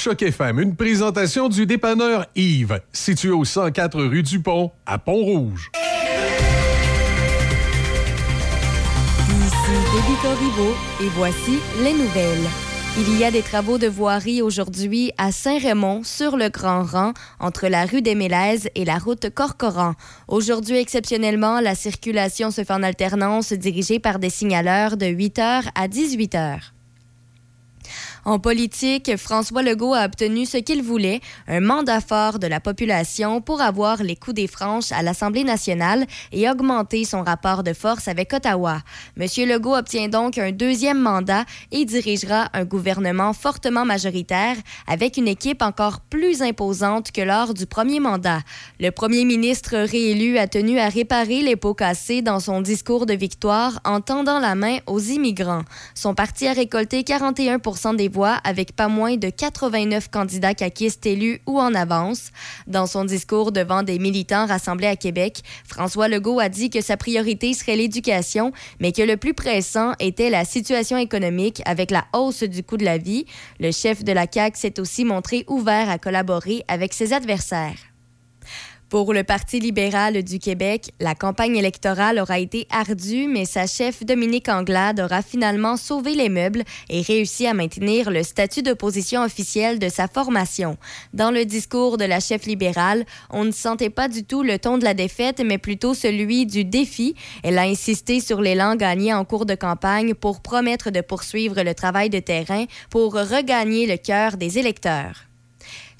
Choc FM, une présentation du dépanneur Yves, situé au 104 rue du Pont, à Pont-Rouge. Ici Déby Corriveau et voici les nouvelles. Il y a des travaux de voirie aujourd'hui à Saint-Raymond, sur le Grand Rang, entre la rue des Mélèzes et la route Corcoran. Aujourd'hui, exceptionnellement, la circulation se fait en alternance dirigée par des signaleurs de 8h à 18h. En politique, François Legault a obtenu ce qu'il voulait, un mandat fort de la population pour avoir les coups des franches à l'Assemblée nationale et augmenter son rapport de force avec Ottawa. Monsieur Legault obtient donc un deuxième mandat et dirigera un gouvernement fortement majoritaire avec une équipe encore plus imposante que lors du premier mandat. Le premier ministre réélu a tenu à réparer les pots cassés dans son discours de victoire en tendant la main aux immigrants. Son parti a récolté 41 des voix avec pas moins de 89 candidats caquistes élus ou en avance. Dans son discours devant des militants rassemblés à Québec, François Legault a dit que sa priorité serait l'éducation, mais que le plus pressant était la situation économique avec la hausse du coût de la vie. Le chef de la CAQ s'est aussi montré ouvert à collaborer avec ses adversaires. Pour le Parti libéral du Québec, la campagne électorale aura été ardue, mais sa chef Dominique Anglade aura finalement sauvé les meubles et réussi à maintenir le statut d'opposition officielle de sa formation. Dans le discours de la chef libérale, on ne sentait pas du tout le ton de la défaite, mais plutôt celui du défi. Elle a insisté sur l'élan gagné en cours de campagne pour promettre de poursuivre le travail de terrain pour regagner le cœur des électeurs.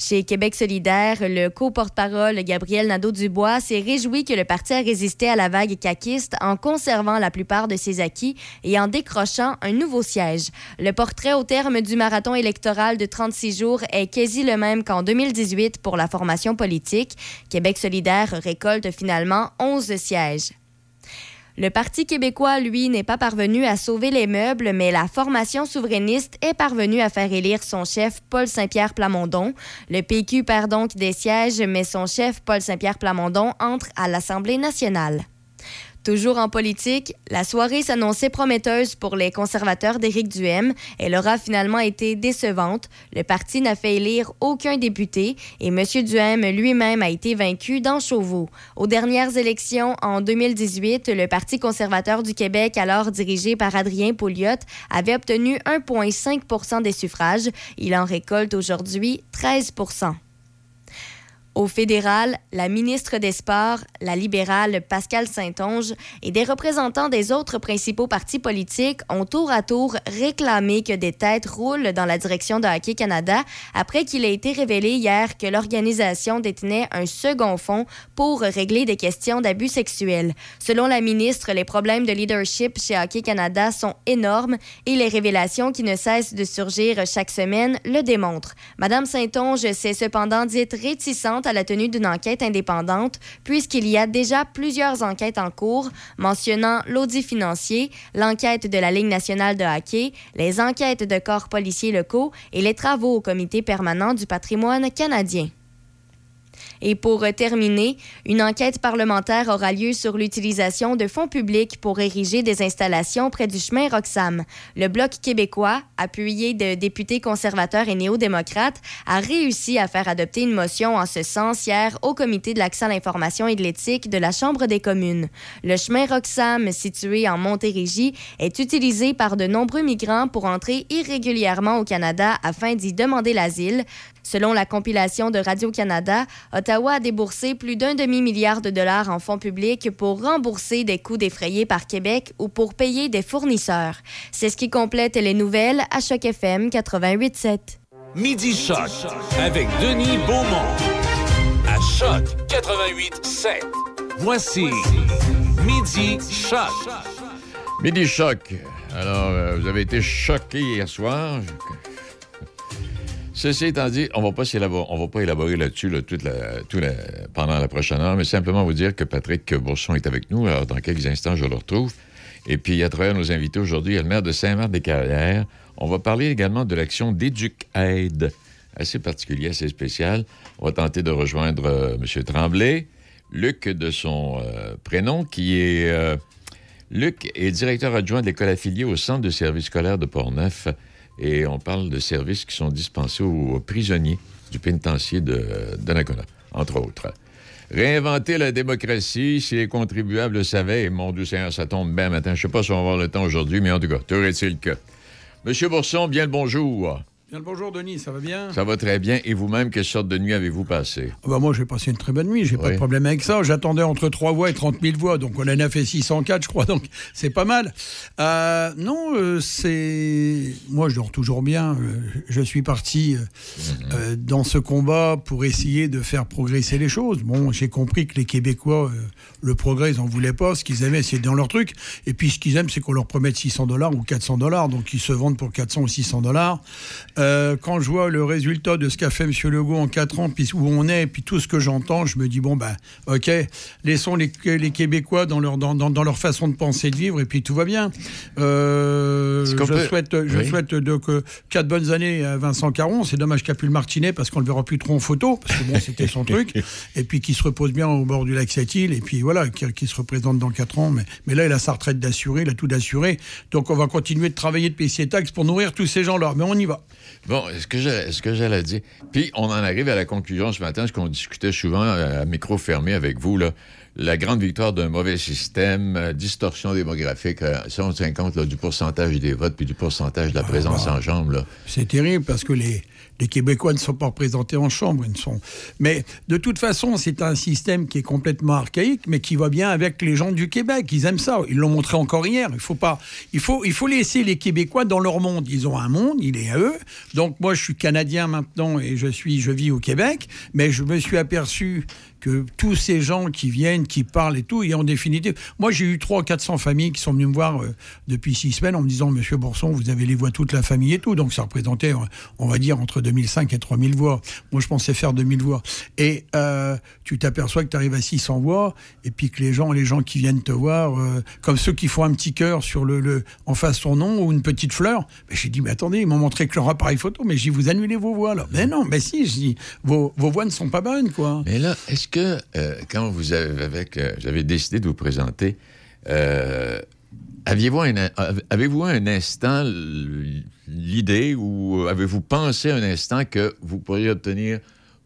Chez Québec solidaire, le co-porte-parole Gabriel Nadeau-Dubois s'est réjoui que le parti a résisté à la vague caquiste en conservant la plupart de ses acquis et en décrochant un nouveau siège. Le portrait au terme du marathon électoral de 36 jours est quasi le même qu'en 2018 pour la formation politique. Québec solidaire récolte finalement 11 sièges. Le Parti québécois, lui, n'est pas parvenu à sauver les meubles, mais la formation souverainiste est parvenue à faire élire son chef Paul Saint-Pierre Plamondon. Le PQ perd donc des sièges, mais son chef Paul Saint-Pierre Plamondon entre à l'Assemblée nationale. Toujours en politique, la soirée s'annonçait prometteuse pour les conservateurs d'Éric Duhem. Elle aura finalement été décevante. Le parti n'a fait élire aucun député et M. Duhem lui-même a été vaincu dans Chauveau. Aux dernières élections en 2018, le Parti conservateur du Québec, alors dirigé par Adrien Pouliot, avait obtenu 1,5 des suffrages. Il en récolte aujourd'hui 13 au fédéral, la ministre des Sports, la libérale Pascal Saint-Onge et des représentants des autres principaux partis politiques ont tour à tour réclamé que des têtes roulent dans la direction de Hockey Canada après qu'il ait été révélé hier que l'organisation détenait un second fonds pour régler des questions d'abus sexuels. Selon la ministre, les problèmes de leadership chez Hockey Canada sont énormes et les révélations qui ne cessent de surgir chaque semaine le démontrent. Madame Saint-Onge s'est cependant dite réticente à la tenue d'une enquête indépendante, puisqu'il y a déjà plusieurs enquêtes en cours mentionnant l'audit financier, l'enquête de la Ligue nationale de hockey, les enquêtes de corps policiers locaux et les travaux au comité permanent du patrimoine canadien. Et pour terminer, une enquête parlementaire aura lieu sur l'utilisation de fonds publics pour ériger des installations près du chemin Roxham. Le Bloc québécois, appuyé de députés conservateurs et néo-démocrates, a réussi à faire adopter une motion en ce sens hier au Comité de l'accès à l'information et de l'éthique de la Chambre des communes. Le chemin Roxham, situé en Montérégie, est utilisé par de nombreux migrants pour entrer irrégulièrement au Canada afin d'y demander l'asile. Selon la compilation de Radio-Canada, Ottawa a déboursé plus d'un demi-milliard de dollars en fonds publics pour rembourser des coûts défrayés par Québec ou pour payer des fournisseurs. C'est ce qui complète les nouvelles à Choc FM 88.7. Midi Choc avec Denis Beaumont à Choc 88.7. Voici Midi Choc. Midi Choc. Alors, euh, vous avez été choqués hier soir. Ceci étant dit, on on va pas élaborer là-dessus pendant la prochaine heure, mais simplement vous dire que Patrick Bourson est avec nous. Alors, dans quelques instants, je le retrouve. Et puis, à travers nos invités aujourd'hui, il y a le maire de Saint-Marc-des-Carrières. On va parler également de l'action d'Éduc-Aide, assez particulière, assez spéciale. On va tenter de rejoindre euh, M. Tremblay, Luc de son euh, prénom, qui est, euh, Luc est directeur adjoint de l'école affiliée au Centre de services scolaires de Portneuf et on parle de services qui sont dispensés aux prisonniers du pénitencier de entre autres. Réinventer la démocratie, si les contribuables le savaient, et mon Dieu Seigneur, ça tombe bien matin. Je ne sais pas si on va avoir le temps aujourd'hui, mais en tout cas, aurait-il que. Monsieur Bourson, bien le bonjour. Bien le bonjour, Denis, ça va bien? Ça va très bien. Et vous-même, quelle sorte de nuit avez-vous passé? Ah bah moi, j'ai passé une très bonne nuit. J'ai pas de problème avec ça. J'attendais entre 3 voix et 30 000 voix. Donc, on en a fait 604, je crois. Donc, c'est pas mal. Euh, non, euh, c'est. Moi, je dors toujours bien. Euh, je suis parti mhm. dans ce combat pour essayer de faire progresser les choses. Bon, j'ai compris que les Québécois, le progrès, ils n'en voulaient pas. Ce qu'ils aimaient, c'est dans leur truc. Et puis, ce qu'ils aiment, c'est qu'on leur promette 600 dollars ou 400 dollars. Donc, ils se vendent pour 400 ou 600 dollars. Euh, quand je vois le résultat de ce qu'a fait M. Legault en quatre ans, puis où on est, puis tout ce que j'entends, je me dis, bon, ben, OK, laissons les, les Québécois dans leur, dans, dans, leur façon de penser et de vivre, et puis tout va bien. Euh, je souhaite, je souhaite de, que quatre bonnes années à Vincent Caron. C'est dommage qu'il n'y a plus le Martinet, parce qu'on le verra plus trop en photo, parce que bon, c'était son truc. Et puis qu'il se repose bien au bord du lac Sept-Îles, et puis voilà, qu'il se représente dans quatre ans. Mais, mais là, il a sa retraite d'assuré, il a tout d'assuré. Donc on va continuer de travailler de payer ses taxes pour nourrir tous ces gens-là. Mais on y va. Bon, est-ce que j'allais dire? Puis on en arrive à la conclusion ce matin, ce qu'on discutait souvent à micro fermé avec vous, là, la grande victoire d'un mauvais système, euh, distorsion démographique, euh, si on tient compte du pourcentage des votes puis du pourcentage de la ah, présence bah, en chambre. C'est terrible parce que les, les Québécois ne sont pas représentés en chambre. Ils ne sont... Mais de toute façon, c'est un système qui est complètement archaïque, mais qui va bien avec les gens du Québec. Ils aiment ça. Ils l'ont montré encore hier. Il faut, pas... il, faut, il faut laisser les Québécois dans leur monde. Ils ont un monde, il est à eux. Donc moi, je suis Canadien maintenant et je, suis, je vis au Québec, mais je me suis aperçu que tous ces gens qui viennent, qui parlent et tout, et en définitive, moi j'ai eu 300 400 familles qui sont venues me voir euh, depuis six semaines en me disant, Monsieur Bourson, vous avez les voix toute la famille et tout, donc ça représentait, on va dire, entre 2005 et 3000 voix. Moi je pensais faire 2000 voix. Et euh, tu t'aperçois que tu arrives à 600 voix, et puis que les gens, les gens qui viennent te voir, euh, comme ceux qui font un petit cœur sur le, en face ton nom ou une petite fleur, ben, j'ai dit, mais attendez, ils m'ont montré que leur appareil photo, mais j'ai vous annulez vos voix là. Mais non, mais si, je dis, vos, vos voix ne sont pas bonnes, quoi. Mais là, est-ce que euh, quand vous avez, euh, j'avais décidé de vous présenter, euh, avez-vous un instant l'idée ou avez-vous pensé un instant que vous pourriez obtenir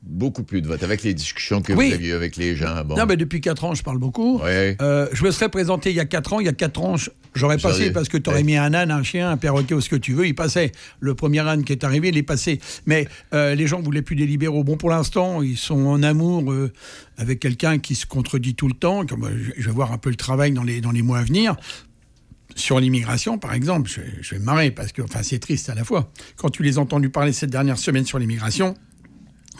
beaucoup plus de votes avec les discussions que vous aviez avec les gens. Non, mais depuis quatre ans, je parle beaucoup. Euh, je me serais présenté il y a quatre ans. Il y a quatre ans, j'aurais passé parce que tu aurais mis un âne, un chien, un perroquet ou ce que tu veux. Il passait. Le premier âne qui est arrivé, il est passé. Mais euh, les gens voulaient plus des libéraux. Bon, pour l'instant, ils sont en amour euh, avec quelqu'un qui se contredit tout le temps. Comme, je vais voir un peu le travail dans les, dans les mois à venir. Sur l'immigration, par exemple, je, je vais me marrer parce que enfin, c'est triste à la fois. Quand tu les as entendus parler cette dernière semaine sur l'immigration,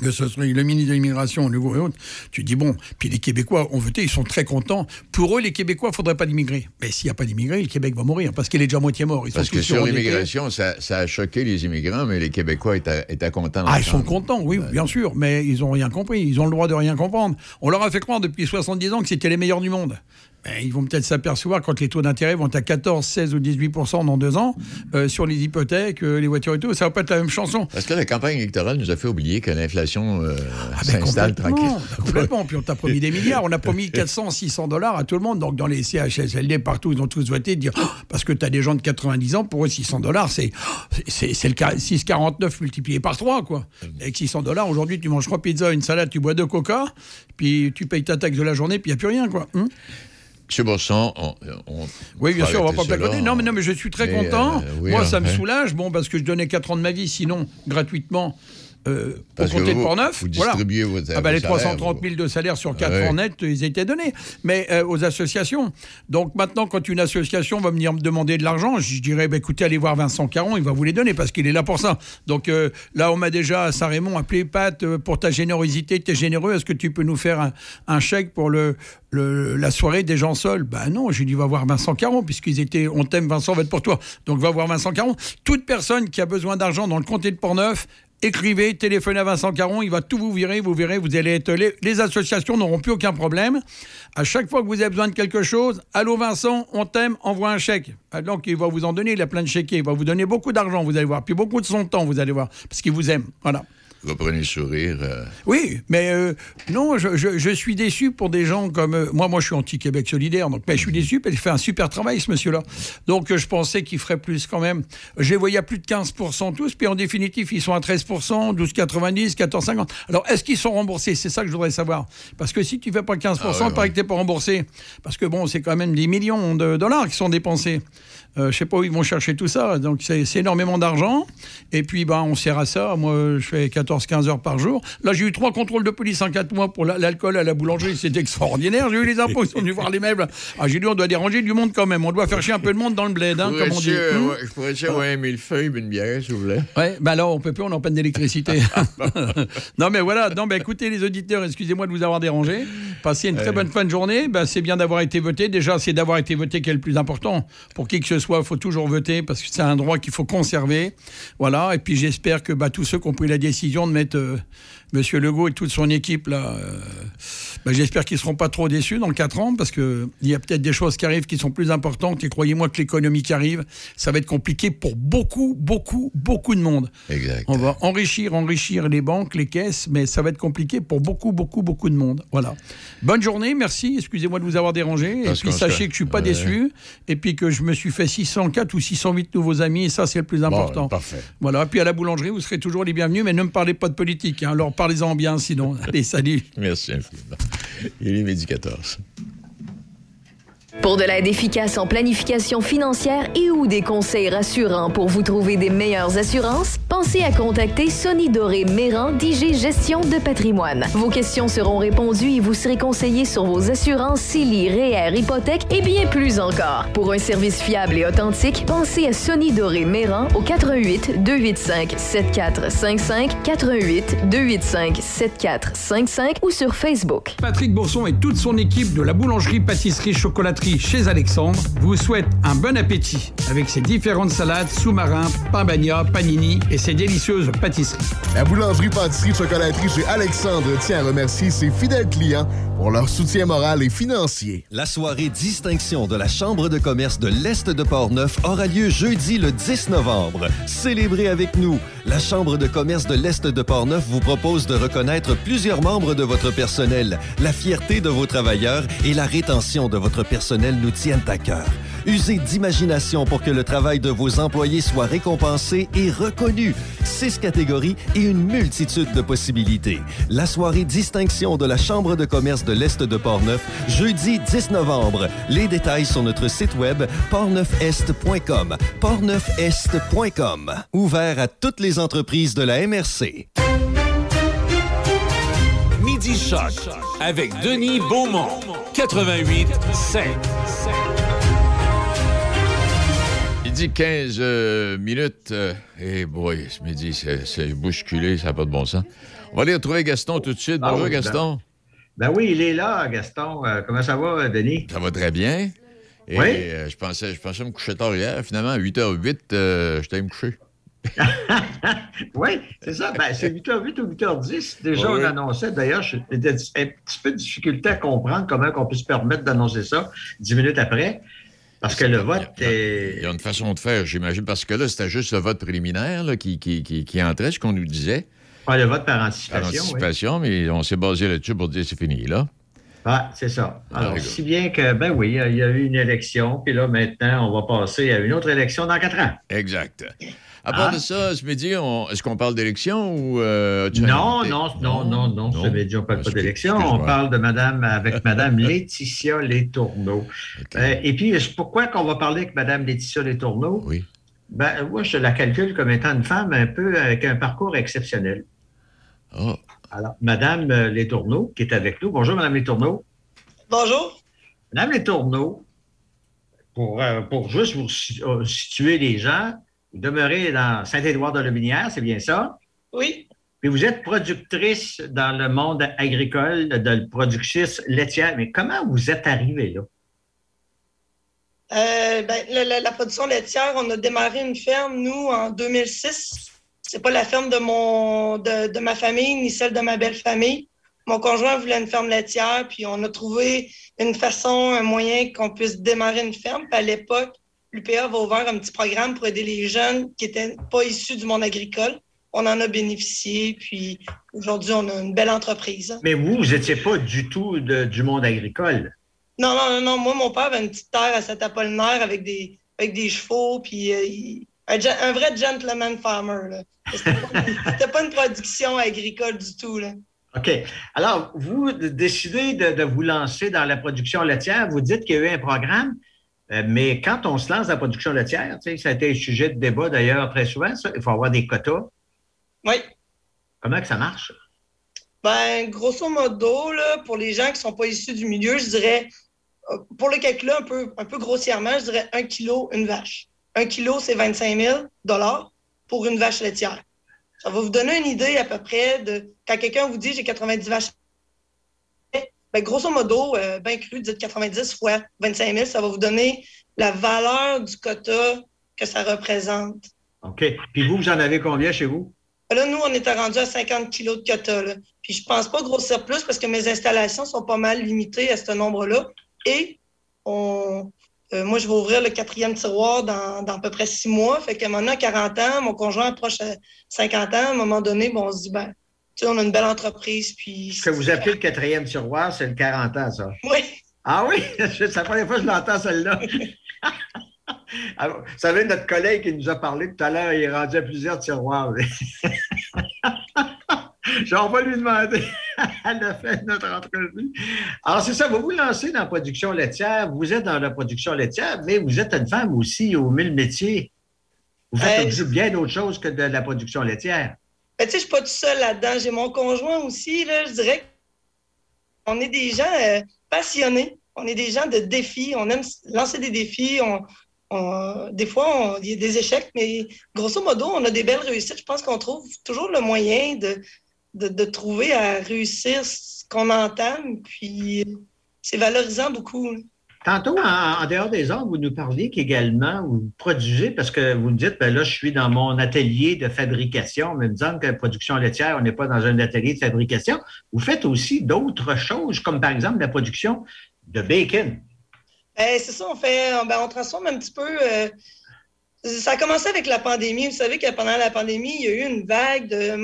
que ce soit le ministre de l'immigration, le nouveau et autres, tu dis bon, puis les Québécois ont voté, ils sont très contents. Pour eux, les Québécois, il ne faudrait pas d'immigrer. Mais s'il n'y a pas d'immigrés, le Québec va mourir, parce qu'il est déjà moitié mort. parce que sur l'immigration, ça, a choqué les immigrants, mais les Québécois étaient, étaient contents. Ah, ils sont contents, oui, bien sûr, mais ils n'ont rien compris. Ils ont le droit de rien comprendre. On leur a fait croire depuis 70 ans que c'était les meilleurs du monde. Ben, ils vont peut-être s'apercevoir quand les taux d'intérêt vont à 14, 16 ou 18% dans deux ans euh, sur les hypothèques, euh, les voitures et tout. Ça va pas être la même chanson. Parce que la campagne électorale nous a fait oublier que l'inflation euh, ah ben, s'installe tranquille. Complètement. Puis on t'a promis des milliards. On a promis 400, 600 dollars à tout le monde. Donc dans les CHSLD, partout, ils ont tous voté de dire oh, parce que tu as des gens de 90 ans, pour eux, 600 dollars, c'est c'est le 6,49 multiplié par 3. Quoi. Avec 600 dollars, aujourd'hui, tu manges trois pizzas, une salade, tu bois deux coca, puis tu payes ta taxe de la journée, puis il n'y a plus rien. quoi. Hum M. Bosson, on, Oui, bien sûr, on va pas placonner. Non, mais, non, mais je suis très content. Euh, Moi, ça me soulage, bon, parce que je donnais 4 ans de ma vie, sinon, gratuitement, euh, au comté de Portneuf. Vous distribuez vos, ah ben, Les 330 000 de salaire sur 4 ans net, ils étaient donnés. Mais euh, aux associations. Donc maintenant, quand une association va venir me demander de l'argent, je dirais bah, écoutez, allez voir Vincent Caron, il va vous les donner parce qu'il est là pour ça. Donc euh, là, on m'a déjà à Saint-Raymond appelé Pat euh, pour ta générosité, tu es généreux. Est-ce que tu peux nous faire un, chèque pour le, la soirée des gens seuls? Ben non, j'ai dit va voir Vincent Caron, puisqu'ils étaient on t'aime, Vincent, va être pour toi. Donc va voir Vincent Caron. Toute personne qui a besoin d'argent dans le comté de Portneuf, écrivez, téléphonez à Vincent Caron, il va tout vous virer, vous verrez, vous allez être... Les, associations n'auront plus aucun problème. À chaque fois que vous avez besoin de quelque chose, allô Vincent, on t'aime, envoie un chèque. Ah, donc il va vous en donner, il a plein de chèques, il va vous donner beaucoup d'argent, vous allez voir, puis beaucoup de son temps, vous allez voir, parce qu'il vous aime. Voilà. Reprenez le sourire. Euh. Oui, mais euh, non, je, suis déçu pour des gens comme euh, moi. Moi, je suis anti-Québec solidaire, donc mais je suis déçu parce qu'il fait un super travail, ce monsieur-là. Donc, je pensais qu'il ferait plus quand même. J'ai voyé à plus de 15% tous, puis en définitive, ils sont à 13%, 12,90, 14,50. Alors, est-ce qu'ils sont remboursés? C'est ça que je voudrais savoir. Parce que si tu fais pas 15%, ah paraît que tu n'es pas remboursé. Parce que bon, c'est quand même des millions de dollars qui sont dépensés. Je sais pas où ils vont chercher tout ça. Donc, c'est énormément d'argent. Et puis, ben, on sert à ça. Moi, je fais 14-15 heures par jour. Là, j'ai eu trois contrôles de police en quatre mois pour l'alcool à la boulangerie. C'est extraordinaire. J'ai eu les impôts. Ils sont venus voir les meubles. Ah, j'ai dit, on doit déranger du monde quand même. On doit faire chier un peu de monde dans le bled, hein, comme on dit. Hmm? je pourrais dire, ouais, mille feuilles, une bière, s'il vous plaît. Ouais, ben là, on peut plus, on est en peine d'électricité. non, mais voilà. Non, mais écoutez, les auditeurs, excusez-moi de vous avoir dérangé. Passez une très bonne fin de journée. Ben, c'est bien d'avoir été voté. Déjà, c'est d'avoir été voté qui est le plus important. Pour qui que ce soit, il faut toujours voter parce que c'est un droit qu'il faut conserver. Voilà. Et puis j'espère que bah, tous ceux qui ont pris la décision de mettre euh, Monsieur Legault et toute son équipe, là, euh, ben, j'espère qu'ils ne seront pas trop déçus dans 4 ans, parce qu'il y a peut-être des choses qui arrivent qui sont plus importantes. Et croyez-moi que l'économie qui arrive, ça va être compliqué pour beaucoup, beaucoup, beaucoup de monde. Exact. On va enrichir, enrichir les banques, les caisses, mais ça va être compliqué pour beaucoup, beaucoup, beaucoup de monde. Voilà. Bonne journée, merci. Excusez-moi de vous avoir dérangé. et puis sachez que je ne suis pas déçu. Et puis que je me suis fait 604 ou 608 nouveaux amis, et ça, c'est le plus important. parfait. Voilà. Puis à la boulangerie, vous serez toujours les bienvenus, mais ne me parlez pas de politique. Hein. Alors parlez-en bien sinon. Allez, salut. Merci infiniment. Il est midi 14. Pour de l'aide efficace en planification financière et ou des conseils rassurants pour vous trouver des meilleures assurances, pensez à contacter Sonny Doré Méran d'IG Gestion de patrimoine. Vos questions seront répondues et vous serez conseillé sur vos assurances CELI, REER, hypothèque et bien plus encore. Pour un service fiable et authentique, pensez à Sonny Doré Méran au 88 285 7455 88 285 7455 ou sur Facebook. Patrick Bourson et toute son équipe de la boulangerie pâtisserie chocolaterie chez Alexandre vous souhaite un bon appétit avec ses différentes salades, sous-marins, pain bagna, panini et ses délicieuses pâtisseries. La boulangerie pâtisserie chocolaterie chez Alexandre tient à remercier ses fidèles clients pour leur soutien moral et financier. La soirée distinction de la Chambre de commerce de l'Est de Portneuf aura lieu jeudi le 10 novembre. Célébrez avec nous. La Chambre de commerce de l'Est de Portneuf vous propose de reconnaître plusieurs membres de votre personnel, la fierté de vos travailleurs et la rétention de votre personnel nous tiennent à cœur. Usez d'imagination pour que le travail de vos employés soit récompensé et reconnu. Six catégories et une multitude de possibilités. La soirée distinction de la Chambre de commerce de l'Est de Portneuf, jeudi 10 novembre. Les détails sur notre site web portneufest.com. portneufest.com. Ouvert à toutes les entreprises de la MRC. Midi Choc avec Denis Beaumont. 88 5. Midi 15 euh, minutes. Et euh, hey boy, ce midi, c'est bousculé, ça n'a pas de bon sens. On va aller retrouver Gaston tout de suite. Ah Bonjour, Gaston. Ben, oui, il est là, Gaston. Euh, comment ça va, Denis? Ça va très bien. Et oui? je, pensais, je pensais me coucher tard hier. Finalement, à 8h08, je t'ai me coucher. oui, c'est ça. Ben, c'est 8h08 ou 8h10. Déjà, on annonçait. D'ailleurs, j'ai un petit peu de difficulté à comprendre comment on peut se permettre d'annoncer ça dix minutes après. Parce que le vote est. Il y a une façon de faire, j'imagine, parce que là, c'était juste le vote préliminaire qui, qui, qui, entrait, ce qu'on nous disait. Ah, le vote par anticipation. Par anticipation, mais on s'est basé là-dessus pour dire c'est fini, là. Ah, c'est ça. Alors, si bien que, ben oui, il y a eu une élection, puis là, maintenant, on va passer à une autre élection dans quatre ans. Exact. À part de ça, ce midi, est-ce qu'on parle d'élection ou. Euh, non, non, non, non, non, Ce midi, on ne parle pas d'élection. On parle de Madame, avec Madame Laetitia Letourneau. Euh, et puis, pourquoi qu'on va parler avec Madame Laetitia Letourneau? Oui. Ben, moi, je la calcule comme étant une femme un peu avec un parcours exceptionnel. Oh. Alors, Madame Letourneau, qui est avec nous. Bonjour, Madame Letourneau. Bonjour. Madame Letourneau, pour, euh, pour juste vous situer les gens, demeurez dans Saint-Édouard-de-Lobinière, c'est bien ça? Oui. Puis vous êtes productrice dans le monde agricole, de productrice laitière. Mais comment vous êtes arrivée là? Euh, ben, la, production laitière, on a démarré une ferme, nous, en 2006. C'est pas la ferme de, mon, de, de, ma famille ni celle de ma belle famille. Mon conjoint voulait une ferme laitière, puis on a trouvé une façon, un moyen qu'on puisse démarrer une ferme. Puis à l'époque, l'UPA va ouvrir un petit programme pour aider les jeunes qui n'étaient pas issus du monde agricole on en a bénéficié. Puis aujourd'hui, on a une belle entreprise. Mais vous, vous n'étiez pas du tout du monde agricole. Non, non, non, Moi, mon père avait une petite terre à Saint-Apollinaire avec des, avec des chevaux, puis euh, un, vrai gentleman farmer. C'était pas, une production agricole du tout. Là. OK. Alors, vous décidez de, vous lancer dans la production laitière. Vous dites qu'il y a eu un programme, mais quand on se lance dans la production laitière, ça a été un sujet de débat d'ailleurs très souvent, ça, il faut avoir des quotas. Oui. Comment que ça marche? Ben, grosso modo, là, pour les gens qui ne sont pas issus du milieu, je dirais, euh, pour le calcul un peu, un peu grossièrement, je dirais un kilo, une vache. Un kilo, c'est 25 000 pour une vache laitière. Ça va vous donner une idée à peu près de quand quelqu'un vous dit j'ai 90 vaches. Ben, grosso modo, euh, bien cru, dites 90 fois 25 000, ça va vous donner la valeur du quota que ça représente. OK. Puis vous, vous en avez combien chez vous? Là, nous, on était rendu à 50 kilos de quota. Puis je pense pas grossir plus parce que mes installations sont pas mal limitées à ce nombre-là. Et on, euh, moi, je vais ouvrir le quatrième tiroir dans, à peu près six mois. Fait que maintenant, à 40 ans, mon conjoint approche à 50 ans. À un moment donné, bon, on se dit, ben, on a une belle entreprise. Puis Ce que vous appelez le quatrième tiroir, c'est le 40 ans, ça. Oui. Ah oui? C'est la première fois que je l'entends, celle-là. vous savez, notre collègue qui nous a parlé tout à l'heure, il est rendu à plusieurs tiroirs. On va lui demander à la fin de notre entrevue. Alors, c'est ça, vous vous lancez dans la production laitière. Vous êtes dans la production laitière, mais vous êtes une femme aussi aux mille métiers. Vous faites euh, bien d'autres choses que de la production laitière. Ben, tu sais, je suis pas tout seul là-dedans. J'ai mon conjoint aussi. Là, je dirais qu'on est des gens euh, passionnés. On est des gens de défis. On aime lancer des défis. des fois, il y a des échecs, mais grosso modo, on a des belles réussites. Je pense qu'on trouve toujours le moyen de, de, trouver à réussir ce qu'on entame, puis c'est valorisant beaucoup. Tantôt, en, dehors des ordres, vous nous parliez qu'également, vous produisez, parce que vous me dites, ben là, je suis dans mon atelier de fabrication, mais me disant que la production laitière, on n'est pas dans un atelier de fabrication. Vous faites aussi d'autres choses, comme par exemple la production de bacon. Ben, c'est ça, on fait, ben, on transforme un petit peu euh, ça a commencé avec la pandémie. Vous savez que pendant la pandémie, il y a eu une vague de,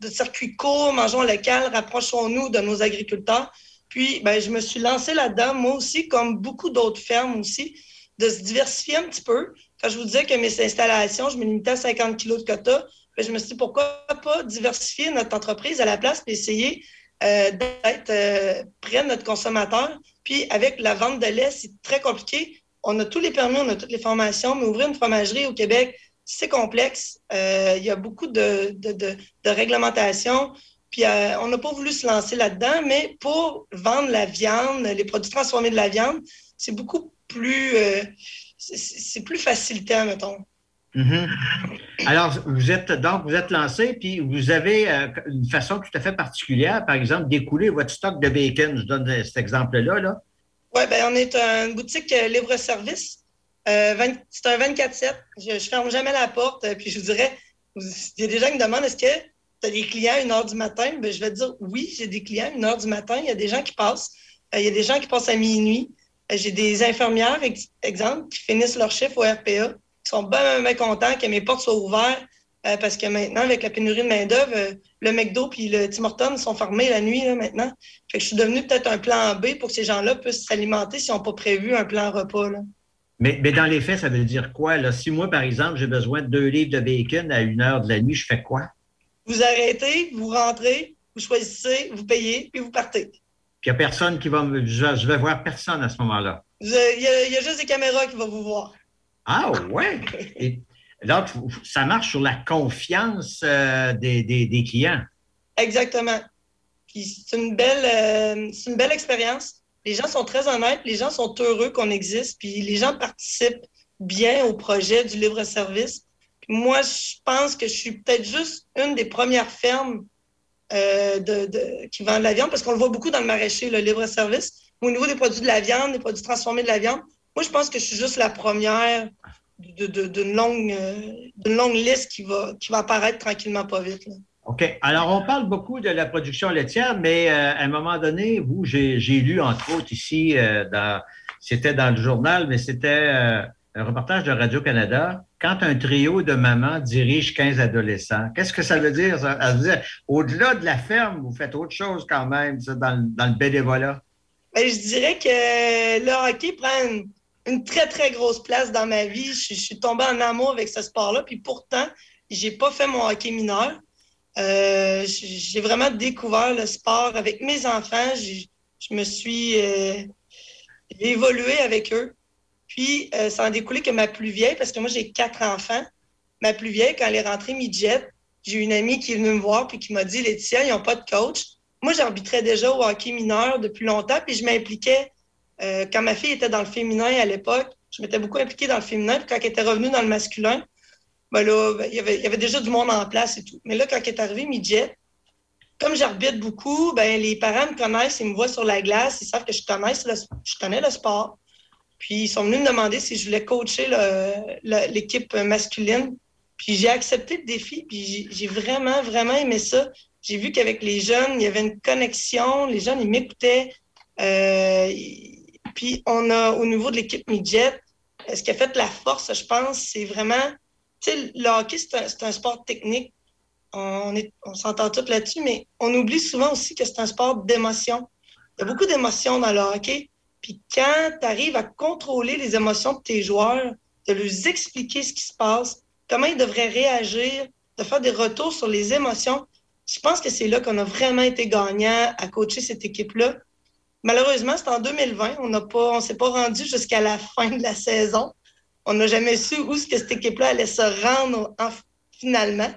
de circuits courts, mangeons local, rapprochons-nous de nos agriculteurs. Puis, ben, je me suis lancée là-dedans, moi aussi, comme beaucoup d'autres fermes aussi, de se diversifier un petit peu. Quand je vous disais que mes installations, je me limitais à 50 kilos de quota, ben, je me suis dit pourquoi pas diversifier notre entreprise à la place et essayer euh, d'être euh, près de notre consommateur. Puis, avec la vente de lait, c'est très compliqué on a tous les permis, on a toutes les formations, mais ouvrir une fromagerie au Québec, c'est complexe. Euh, il y a beaucoup de, de, réglementations. Puis euh, on n'a pas voulu se lancer là-dedans, mais pour vendre la viande, les produits transformés de la viande, c'est beaucoup plus, euh, c'est plus facilitant, mettons. Mm-hmm. Alors, vous êtes donc vous êtes lancé, puis vous avez une façon tout à fait particulière, par exemple, d'écouler votre stock de bacon. Je donne cet exemple-là. Là. Oui, ben, on est une boutique euh, libre-service. Euh, c'est un 24-7. Je ne ferme jamais la porte. Euh, puis je vous dirais, il y a des gens qui me demandent est-ce que tu as des clients à 1 h du matin? Ben, je vais dire oui, j'ai des clients à 1 h du matin. Il y a des gens qui passent. il y a des gens qui passent à minuit. j'ai des infirmières, exemple, qui finissent leur chiffre au RPA, qui sont bien, bien, contents que mes portes soient ouvertes. parce que maintenant, avec la pénurie de main-d'œuvre, le McDo et le Tim Hortons sont fermés la nuit maintenant. Fait que je suis devenu peut-être un plan B pour que ces gens-là puissent s'alimenter s'ils n'ont pas prévu un plan repas. Mais, dans les faits, ça veut dire quoi? Là? Si moi, par exemple, j'ai besoin de deux livres de bacon à une heure de la nuit, je fais quoi? Vous arrêtez, vous rentrez, vous choisissez, vous payez, puis vous partez. Puis il n'y a personne qui va me. Je, vais voir personne à ce moment-là. Il y, a juste des caméras qui vont vous voir. Ah ouais! Donc, ça marche sur la confiance euh, des, clients. Exactement. c'est une belle, euh, une belle expérience. Les gens sont très honnêtes, les gens sont heureux qu'on existe, puis les gens participent bien au projet du libre-service. Moi, je pense que je suis peut-être juste une des premières fermes euh, qui vend de la viande, parce qu'on le voit beaucoup dans le maraîcher, le libre-service. Au niveau des produits de la viande, des produits transformés de la viande, moi, je pense que je suis juste la première d'une longue, euh, longue liste qui va, qui va apparaître tranquillement pas vite. OK. Alors, on parle beaucoup de la production laitière, mais euh, à un moment donné, vous, j'ai lu, entre autres, ici, euh, c'était dans le journal, mais c'était un reportage de Radio-Canada, quand un trio de mamans dirige 15 adolescents, qu'est-ce que ça veut dire? Ça, veut dire, au-delà de la ferme, vous faites autre chose quand même, dans, le bénévolat? Ben, je dirais que le hockey prend une, très, très grosse place dans ma vie. Je, suis tombée en amour avec ce sport-là, puis pourtant, j'ai pas fait mon hockey mineur. Euh, j'ai vraiment découvert le sport avec mes enfants. Je me suis euh, évolué avec eux. Puis, euh, ça en découlé que ma plus vieille, parce que moi, j'ai quatre enfants, ma plus vieille, quand elle est rentrée mid-jet, j'ai une amie qui est venue me voir puis qui m'a dit Laetitia, ils n'ont pas de coach. Moi, j'arbitrais déjà au hockey mineur depuis longtemps, puis je m'impliquais. Euh, quand ma fille était dans le féminin à l'époque, je m'étais beaucoup impliquée dans le féminin, puis quand elle était revenue dans le masculin, ben là, ben, il, y avait, déjà du monde en place et tout. Mais là, quand elle est arrivée mid-jet, comme j'arbitre beaucoup, ben, les parents me connaissent, ils me voient sur la glace, ils savent que je connais je connais le sport. Puis ils sont venus me demander si je voulais coacher l'équipe masculine. Puis j'ai accepté le défi, puis j'ai vraiment, vraiment aimé ça. J'ai vu qu'avec les jeunes, il y avait une connexion, les jeunes, ils m'écoutaient. Euh, puis on a, au niveau de l'équipe midget, ce qui a fait la force, je pense, c'est vraiment, tu sais, le hockey, c'est un, sport technique. On, on s'entend tous là-dessus, mais on oublie souvent aussi que c'est un sport d'émotion. Il y a beaucoup d'émotions dans le hockey. Puis quand tu arrives à contrôler les émotions de tes joueurs, de leur expliquer ce qui se passe, comment ils devraient réagir, de faire des retours sur les émotions, je pense que c'est là qu'on a vraiment été gagnant à coacher cette équipe-là. Malheureusement, c'est en 2020. On on s'est pas rendu jusqu'à la fin de la saison. On n'a jamais su où ce que cette équipe-là allait se rendre finalement.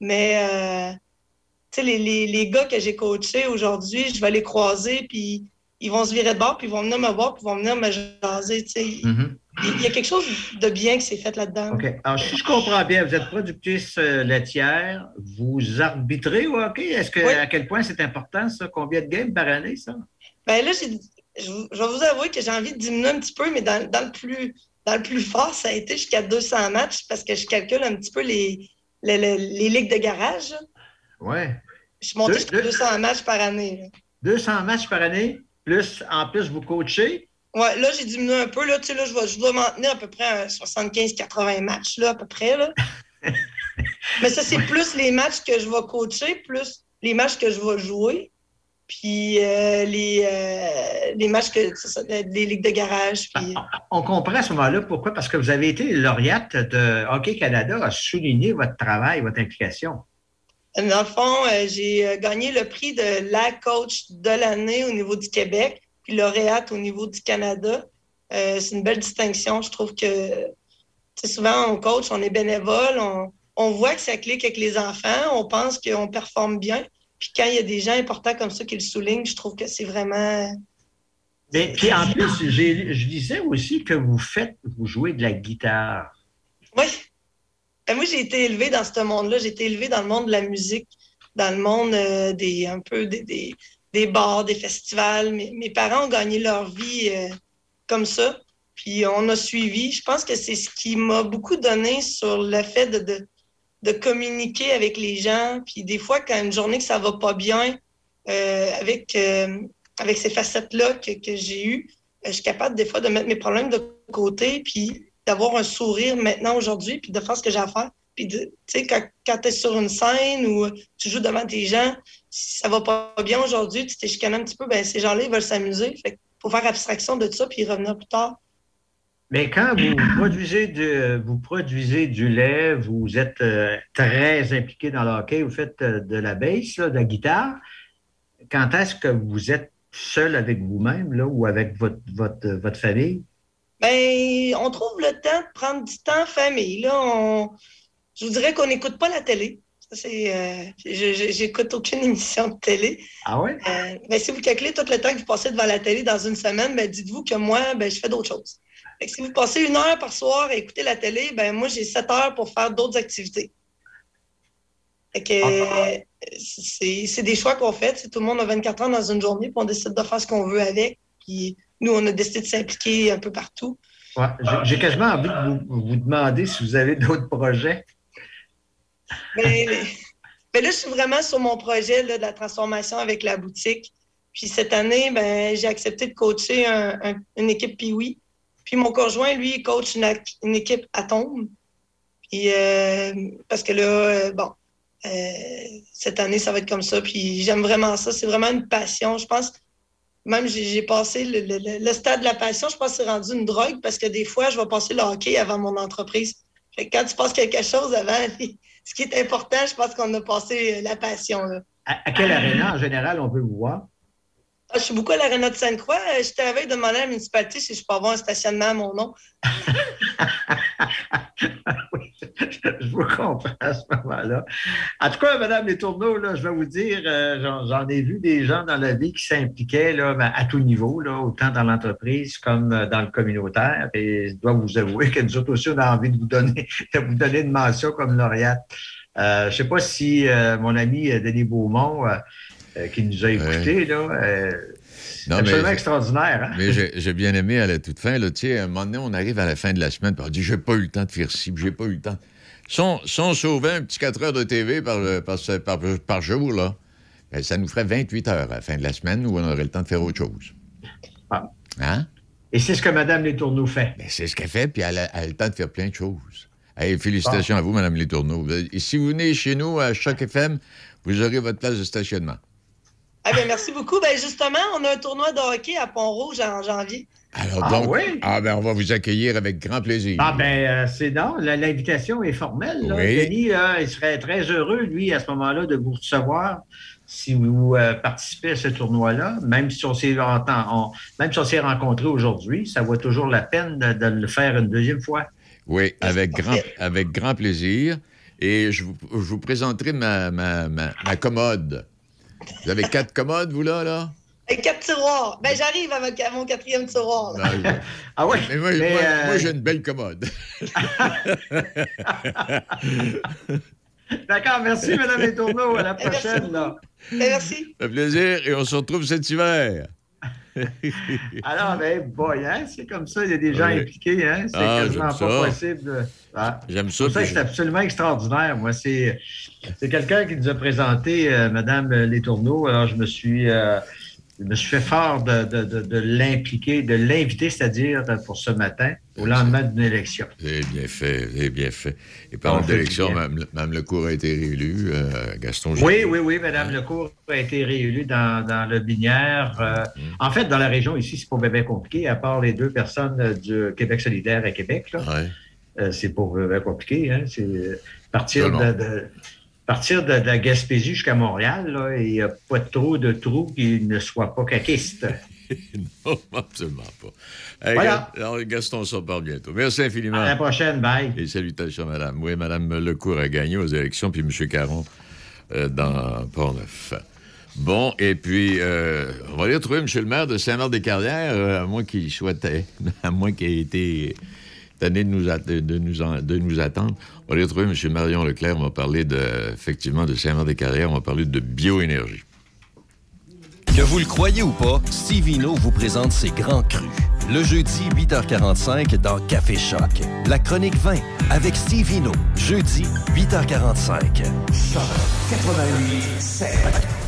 Mais euh, les, les, les, gars que j'ai coachés aujourd'hui, je vais les croiser, puis ils vont se virer de bord, puis ils vont venir me voir, puis ils vont venir me jaser. Mm-hmm. Il y a quelque chose de bien qui s'est fait là-dedans. OK. Alors, si je comprends bien, vous êtes productrice euh, laitière, vous arbitrez au hockey? Est-ce que, à quel point c'est important, ça? Combien de games par année, ça? Bien là, je, vais vous avouer que j'ai envie de diminuer un petit peu, mais dans, le, plus, dans le plus fort, ça a été jusqu'à 200 matchs parce que je calcule un petit peu les, les, ligues de garage. Oui. Je suis monté jusqu'à 200 matchs par année. 200 matchs par année? Plus, en plus, vous coachez? Oui, là, j'ai diminué un peu. Là, tu sais, là, je, vais, je dois maintenir à peu près à 75-80 matchs, là, à peu près. Là. Mais ça, c'est plus les matchs que je vais coacher, plus les matchs que je vais jouer. Puis euh, les, euh, les matchs que ça, les ligues de garage. Puis... Ah, ah, on comprend à ce moment-là pourquoi? Parce que vous avez été lauréate de Hockey Canada à souligner votre travail, votre implication. Dans le fond, euh, j'ai euh, gagné le prix de la coach de l'année au niveau du Québec, puis lauréate au niveau du Canada. Euh, c'est une belle distinction. Je trouve que souvent, on coach, on est bénévole, on, voit que ça clique avec les enfants, on pense qu'on performe bien. Puis quand il y a des gens importants comme ça qui le soulignent, je trouve que c'est vraiment. Mais, puis en plus, je disais aussi que vous faites, vous jouez de la guitare. Oui. Ben, moi, j'ai été élevée dans ce monde-là. J'ai été élevée dans le monde de la musique, dans le monde euh, des un peu des, des, bars, des festivals. Mes, parents ont gagné leur vie euh, comme ça. Puis on a suivi. Je pense que c'est ce qui m'a beaucoup donné sur le fait de, de, communiquer avec les gens. Puis des fois, quand une journée que ça va pas bien, euh, avec, avec ces facettes-là que, que j'ai eues, je suis capable des fois de mettre mes problèmes de côté, puis d'avoir un sourire maintenant, aujourd'hui, puis de faire ce que j'ai à faire. Puis, tu sais, quand, quand tu es sur une scène ou tu joues devant des gens, si ça va pas bien aujourd'hui, tu t'es chicané un petit peu, ben ces gens-là, ils veulent s'amuser. Fait faut faire abstraction de ça puis revenir plus tard. Mais quand vous produisez, du, vous produisez du lait, vous êtes euh, très impliqué dans le hockey, vous faites euh, de la bass, de la guitare, quand est-ce que vous êtes seul avec vous-même là, ou avec votre, votre, votre famille? Ben, on trouve le temps de prendre du temps en famille. Là, on... Je vous dirais qu'on n'écoute pas la télé. C'est, euh, j'écoute aucune émission de télé. Ah ouais? Euh, ben, si vous calculez tout le temps que vous passez devant la télé dans une semaine, ben, dites-vous que moi, ben, je fais d'autres choses. si vous passez une heure par soir à écouter la télé, ben, moi, j'ai sept heures pour faire d'autres activités. que, c'est, des choix qu'on fait. Tout le monde a 24 heures dans une journée, puis on décide de faire ce qu'on veut avec. Puis nous, on a décidé de s'impliquer un peu partout. J'ai quasiment envie de vous, demander si vous avez d'autres projets. Mais, là, je suis vraiment sur mon projet de la transformation avec la boutique. Puis cette année, ben, j'ai accepté de coacher une équipe Piwi. Puis mon conjoint, lui, il coach une, équipe Atome. Puis, euh, parce que là, euh, bon, cette année, ça va être comme ça. Puis j'aime vraiment ça. C'est vraiment une passion. Je pense, même j'ai passé le, stade de la passion, je pense que c'est rendu une drogue parce que des fois, je vais passer le hockey avant mon entreprise. Quand tu passes quelque chose avant, ce qui est important, je pense qu'on a passé la passion. À, à, quelle aréna, en général, on peut vous voir? Ah, je suis beaucoup à l'Arena de Sainte-Croix. Euh, j'étais à de demander à la municipalité si je peux avoir un stationnement à mon nom. je vous comprends à ce moment-là. En tout cas, Madame Les Tourneaux, je vais vous dire, euh, j'en ai vu des gens dans la vie qui s'impliquaient ben, à tout niveau, là, autant dans l'entreprise comme euh, dans le communautaire. Et je dois vous avouer que nous autres aussi, on a envie de vous donner, de vous donner une mention comme lauréate. je ne sais pas si mon ami Denis Beaumont euh, qui nous a écoutés. Là, euh, c'est absolument extraordinaire. Hein? Mais j'ai bien aimé à la toute fin. Là, à un moment donné, on arrive à la fin de la semaine, et on dit J'ai pas eu le temps de faire ci, j'ai pas eu le temps. On, sauvait un petit 4 heures de TV par, par, par, jour, là, ben, ça nous ferait 28 heures à la fin de la semaine où on aurait le temps de faire autre chose. Ah. Hein? Et c'est ce que Mme Letourneau fait. Ben, c'est ce qu'elle fait, puis elle a, le temps de faire plein de choses. félicitations à vous, Mme Letourneau. Et si vous venez chez nous à Choc FM, vous aurez votre place de stationnement. Ah ben, merci beaucoup. Ben, justement, on a un tournoi de hockey à Pont-Rouge en janvier. Alors ah, donc, oui? ah ben, on va vous accueillir avec grand plaisir. Ah ben, euh, c'est non, l'invitation est formelle. Denis, euh, il serait très heureux, lui, à ce moment-là, de vous recevoir si vous euh, participez à ce tournoi-là, même si on s'est même si on s'est rencontrés aujourd'hui, ça vaut toujours la peine de, le faire une deuxième fois. Oui, avec grand, avec grand plaisir. Et je vous, je vous présenterai ma, ma, ma, ma commode. Vous avez quatre commodes, vous, là, là? quatre tiroirs. Ben, j'arrive à mon quatrième tiroir. Ah oui? Mais moi, euh, j'ai une belle commode. D'accord, merci, Mme Les À la prochaine. Là. Ben, merci. Ça fait plaisir et on se retrouve cet hiver. Alors, ben, boy, hein, c'est comme ça, il y a des gens impliqués, hein? C'est ah, quasiment pas possible. Ah. J'aime ça. ça c'est absolument extraordinaire. Moi, c'est, quelqu'un qui nous a présenté euh, Mme Letourneau. Alors, je me suis. Euh, je me suis fait fort de, l'impliquer, de l'inviter, c'est-à-dire pour ce matin, au lendemain d'une élection. C'est bien fait, c'est bien fait. Et parlant d'élection, Mme, Lecour a été réélue, euh, Gaston Oui, oui, oui, Mme Lecour a été réélue dans, le Binière. Euh, mm. En fait, dans la région ici, c'est pas bien compliqué, à part les deux personnes du Québec solidaire à Québec. Là. Euh, c'est pas bien compliqué. Hein? C'est partir de partir de, la Gaspésie jusqu'à Montréal, il n'y a pas trop de trous qui ne soient pas caquistes. non, absolument pas. voilà. Alors, Gaston s'en parle bientôt. Merci infiniment. À la prochaine, bye. Et salutations, madame. Oui, madame Lecourt a gagné aux élections, puis M. Caron euh, dans Port-Neuf. Bon, et puis, euh, on va aller retrouver M. le maire de Saint-Marc-des-Carrières, euh, à moins qu'il souhaitait, à moins qu'il ait été tanné de nous, de, nous de nous attendre. On va aller retrouver M. Marion Leclerc. On va parler de, effectivement de Saint-Marc-des-Carrières. On va parler de bioénergie. Que vous le croyez ou pas, Stevino vous présente ses grands crus. Le jeudi, 8h45 dans Café Choc. La chronique 20 avec Stevino. Jeudi, 8h45. Choc 88 7.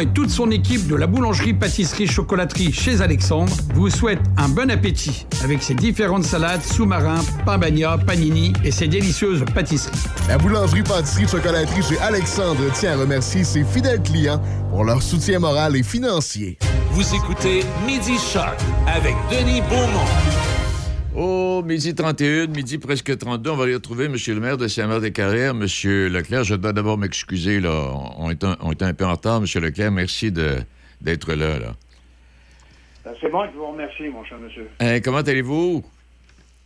et toute son équipe de la boulangerie-pâtisserie-chocolaterie chez Alexandre vous souhaitent un bon appétit avec ses différentes salades, sous-marins, pain bagna, panini et ses délicieuses pâtisseries. La boulangerie-pâtisserie-chocolaterie chez Alexandre tient à remercier ses fidèles clients pour leur soutien moral et financier. Vous écoutez Midi Choc avec Denis Beaumont. Oh, midi 31, midi presque 32, on va aller retrouver M. le maire de Saint-Marc-des-Carrières, M. Leclerc. Je dois d'abord m'excuser, là. On est, un, un, peu en retard, M. Leclerc. Merci d'être là, là. Ben, c'est bon, je vous remercie, mon cher monsieur. Hein, comment allez-vous?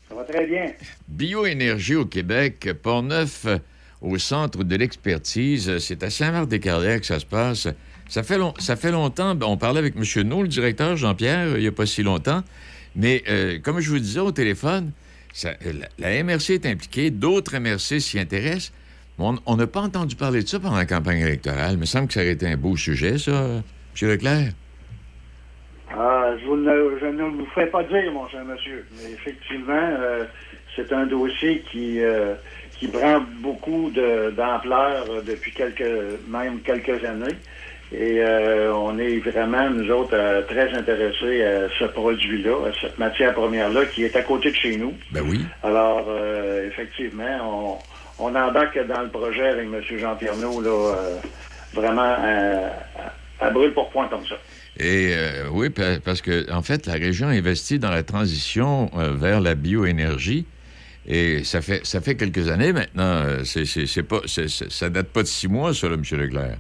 Ça va très bien. Bioénergie au Québec, Port-Neuf, au centre de l'expertise. C'est à Saint-Marc-des-Carrières que ça se passe. Ça fait, ça fait longtemps, ben, on parlait avec M. No, le directeur, Jean-Pierre, il n'y a pas si longtemps. Mais euh, comme je vous disais au téléphone, la, MRC est impliquée, d'autres MRC s'y intéressent. on n'a pas entendu parler de ça pendant la campagne électorale. Il me semble que ça aurait été un beau sujet, ça, M. Leclerc. Ah, je, ne, vous ferai pas dire, mon cher monsieur. Mais effectivement, euh, c'est un dossier qui, euh, qui prend beaucoup d'ampleur depuis même quelques années. Et euh, on est vraiment, nous autres, très intéressés à ce produit-là, à cette matière première-là qui est à côté de chez nous. Ben oui. Alors, effectivement, on, on, embarque dans le projet avec M. Jean-Pierre là, vraiment à brûle pour point comme ça. Et euh, oui, parce que en fait, la région investit dans la transition euh, vers la bioénergie. Et ça fait, ça fait quelques années maintenant. Euh, c'est, pas, ça date pas de six mois, ça, là, M. Leclerc.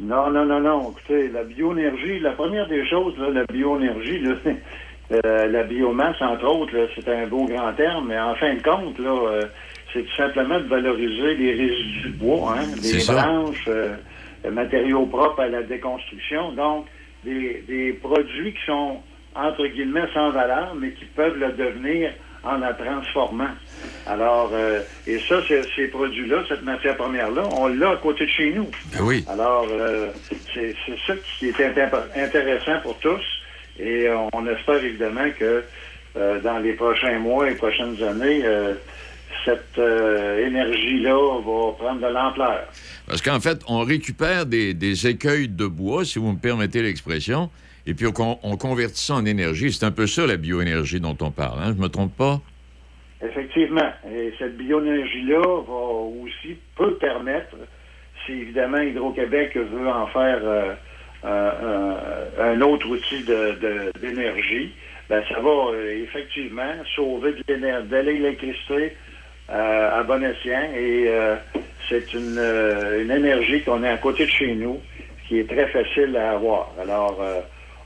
Non, non, non, non. Écoutez, la bioénergie, la première des choses, la bioénergie, la biomasse, entre autres, c'est un beau grand terme, mais en fin de compte, là, c'est tout simplement de valoriser les résidus de bois, hein, les branches, matériaux propres à la déconstruction. Donc, des, produits qui sont, entre guillemets, sans valeur, mais qui peuvent le devenir en la transformant. Alors, euh, et ça, ces produits-là, cette matière première-là, on l'a à côté de chez nous. Ben oui. Alors, euh, c'est ça qui est intéressant pour tous. Et on espère évidemment que euh, dans les prochains mois et prochaines années, cette énergie-là va prendre de l'ampleur. Parce qu'en fait, on récupère des, écueils de bois, si vous me permettez l'expression, et puis on, convertit ça en énergie. C'est un peu ça, la bioénergie dont on parle. Hein? Je me trompe pas? Effectivement. Et cette bioénergie-là va aussi, peut permettre, si évidemment Hydro-Québec veut en faire euh, un autre outil d'énergie, ben, ça va euh, effectivement sauver de l'électricité euh, à bon escient et c'est une, euh, une, énergie qu'on a à côté de chez nous qui est très facile à avoir. Alors, euh,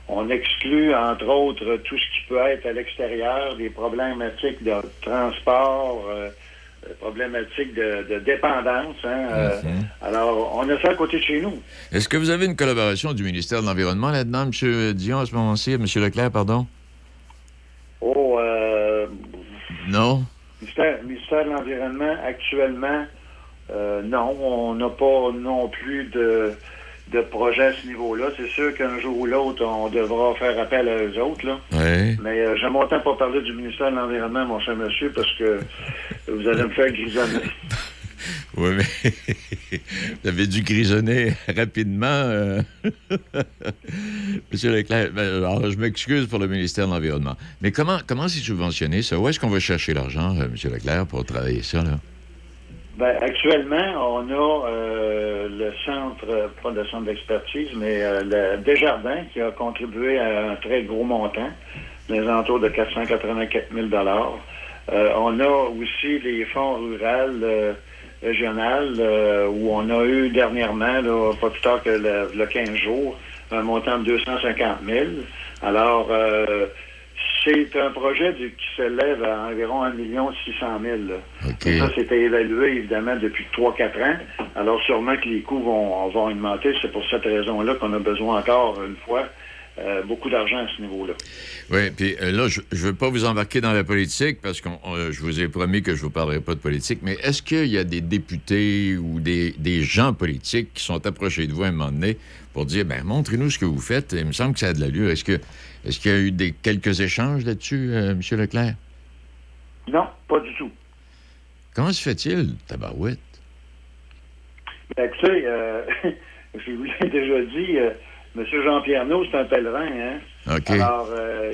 on exclut, entre autres, tout ce qui peut être à l'extérieur, des problématiques de transport, euh, problématiques de, dépendance. Hein, alors, on a ça à côté de chez nous. Est-ce que vous avez une collaboration du ministère de l'Environnement là-dedans, M. Dion, à ce moment-ci, M. Leclerc, pardon? Oh, Non? Ministère, ministère de l'Environnement, actuellement, euh, non, on n'a pas non plus de, de projet à ce niveau-là. C'est sûr qu'un jour ou l'autre, on devra faire appel à eux autres. Là. Mais euh, j'aime autant pas parler du ministère de l'Environnement, mon cher monsieur, parce que vous allez me faire grisonner. Oui, mais vous avez dû grisonner rapidement. Euh. Monsieur Leclerc, ben, alors, je m'excuse pour le ministère de l'Environnement. Mais comment, comment c'est subventionné, ça? Où est-ce qu'on va chercher l'argent, Monsieur Leclerc, pour travailler ça, là? Ben, actuellement, on a euh, le centre, pas le centre d'expertise, mais euh, le Desjardins qui a contribué à un très gros montant, des alentours de 484 000 euh, On a aussi les fonds ruraux régionaux où on a eu dernièrement, pas plus tard que le, le 15 jours, un montant de 250 000. Alors, c'est un projet qui s'élève à environ 1 600 000. Ça, c'était évalué, évidemment, depuis 3-4 ans. Alors, sûrement que les coûts vont, vont augmenter. C'est pour cette raison-là qu'on a besoin encore, une fois, euh, beaucoup d'argent à ce niveau-là. Oui, puis euh, là, je ne veux pas vous embarquer dans la politique parce que je vous ai promis que je ne vous parlerai pas de politique, mais est-ce qu'il y a des députés ou des, gens politiques qui sont approchés de vous à un moment donné pour dire, ben montrez-nous ce que vous faites, il me semble que ça a de l'allure. Est-ce que est-ce qu'il y a eu des, quelques échanges là-dessus, euh, M. Leclerc? Non, pas du tout. Comment se fait-il, Tabarouette? Ben, tu sais, euh, je vous l'ai déjà dit, euh, M. Jean-Pierre c'est un pèlerin, hein? OK. Alors,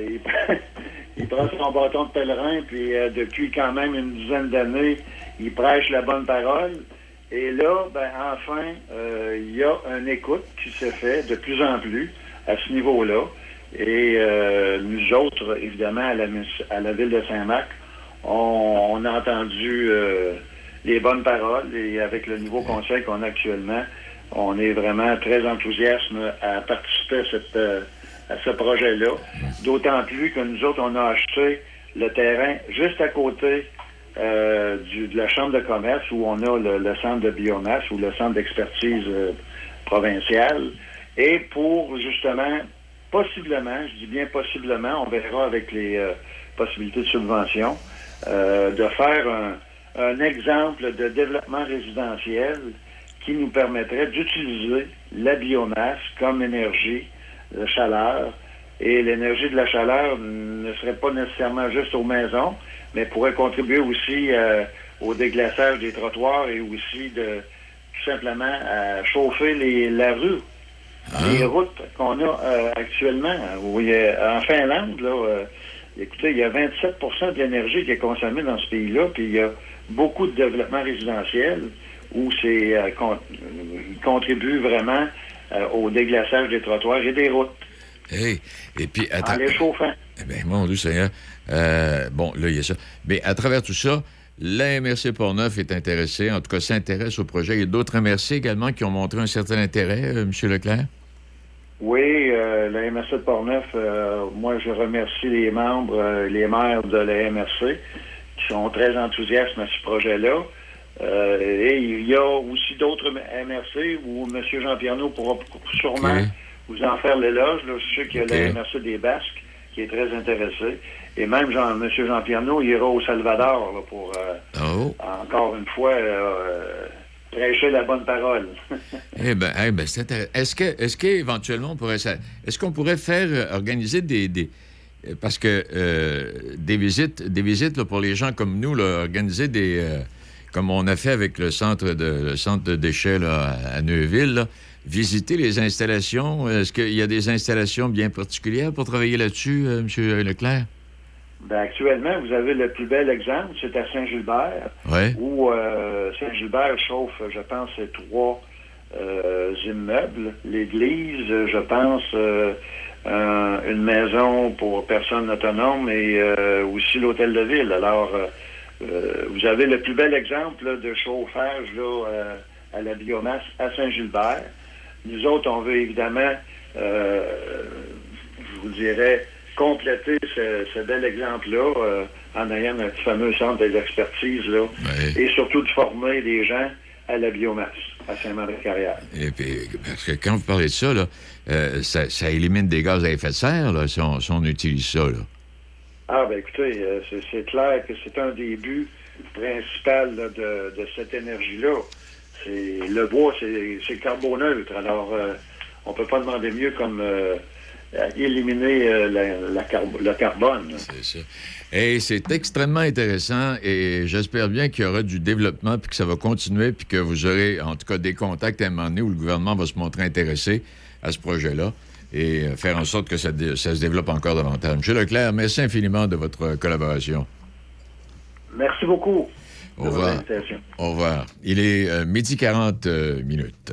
il, prend son bâton de pèlerin, puis depuis quand même une dizaine d'années, il prêche la bonne parole. Et là, ben, enfin, il y a une écoute qui se fait de plus en plus à ce niveau-là. Et euh, nous autres, évidemment, à la, à la ville de Saint-Marc, on, a entendu euh, les bonnes paroles et avec le nouveau conseil qu'on a actuellement, on est vraiment très enthousiaste à participer euh, à ce projet-là. D'autant plus que nous autres, on a acheté le terrain juste à côté du, de la Chambre de commerce où on a le, le centre de biomasse ou le centre d'expertise provincial. Et pour justement possiblement, je dis bien possiblement, on verra avec les euh, possibilités de subvention, euh, de faire un, exemple de développement résidentiel qui nous permettrait d'utiliser la biomasse comme énergie de chaleur. Et l'énergie de la chaleur ne serait pas nécessairement juste aux maisons, mais pourrait contribuer aussi euh, au déglaçage des trottoirs et aussi de tout simplement à chauffer les, la rue les routes qu'on a euh, actuellement, oui, en Finlande, là, euh, écoutez, il y a 27% de l'énergie qui est consommée dans ce pays-là, puis il y a beaucoup de développement résidentiel où c'est euh, contribue vraiment au déglaçage des trottoirs et des routes. et puis, en les chauffant. Eh bien, mon Dieu Seigneur. bon, là, il y a ça. Mais à travers tout ça, la MRC Portneuf est intéressée, en tout cas s'intéresse au projet. Il y a d'autres MRC également qui ont montré un certain intérêt, euh, M. Leclerc? Oui, euh, la MRC de Portneuf, euh, moi je remercie les membres, les maires de la MRC qui sont très enthousiastes à ce projet-là. et il y a aussi d'autres MRC où M. Jean-Pierre pourra sûrement vous en faire l'éloge. Je sais qu'il y a la MRC des Basques qui est très intéressé. Et même Jean, M. Jean Pierno ira au Salvador pour, euh, oh. encore une fois, euh, prêcher la bonne parole. eh bien, eh ben, est-ce que, est-ce qu'éventuellement on pourrait, est-ce qu'on pourrait faire euh, organiser des, des parce que des visites, des visites pour les gens comme nous, là, organiser des, comme on a fait avec le centre de, le centre de déchets à Neuville, visiter les installations. Est-ce qu'il y a des installations bien particulières pour travailler là-dessus, M. Leclerc? Ben, actuellement, vous avez le plus bel exemple, c'est à Saint-Gilbert, où euh, Saint-Gilbert chauffe, je pense, trois euh, immeubles. L'église, je pense, euh, une maison pour personnes autonomes et aussi l'hôtel de ville. Alors, vous avez le plus bel exemple de chauffage là, à la biomasse à Saint-Gilbert. Nous autres, on veut évidemment, je vous dirais, compléter ce, bel exemple-là euh, en ayant notre fameux centre d'expertise là, et surtout de former des gens à la biomasse à Saint-Marc-Carrière. Et puis, parce que quand vous parlez de ça, là, euh, ça, élimine des gaz à effet de serre là, si, on, utilise ça. Là. Ah, ben écoutez, euh, c'est clair que c'est un des buts principaux de, de, cette énergie-là. Le bois, c'est carboneutre. Alors, on peut pas demander mieux comme éliminer euh, le carbone. C'est ça. Et c'est extrêmement intéressant et j'espère bien qu'il y aura du développement puis que ça va continuer puis que vous aurez en tout cas des contacts à un moment donné où le gouvernement va se montrer intéressé à ce projet-là et euh, faire en sorte que ça, se développe encore davantage. M. Leclerc, merci infiniment de votre collaboration. Merci beaucoup. Au revoir. Au revoir. Il est euh, midi 40 minutes.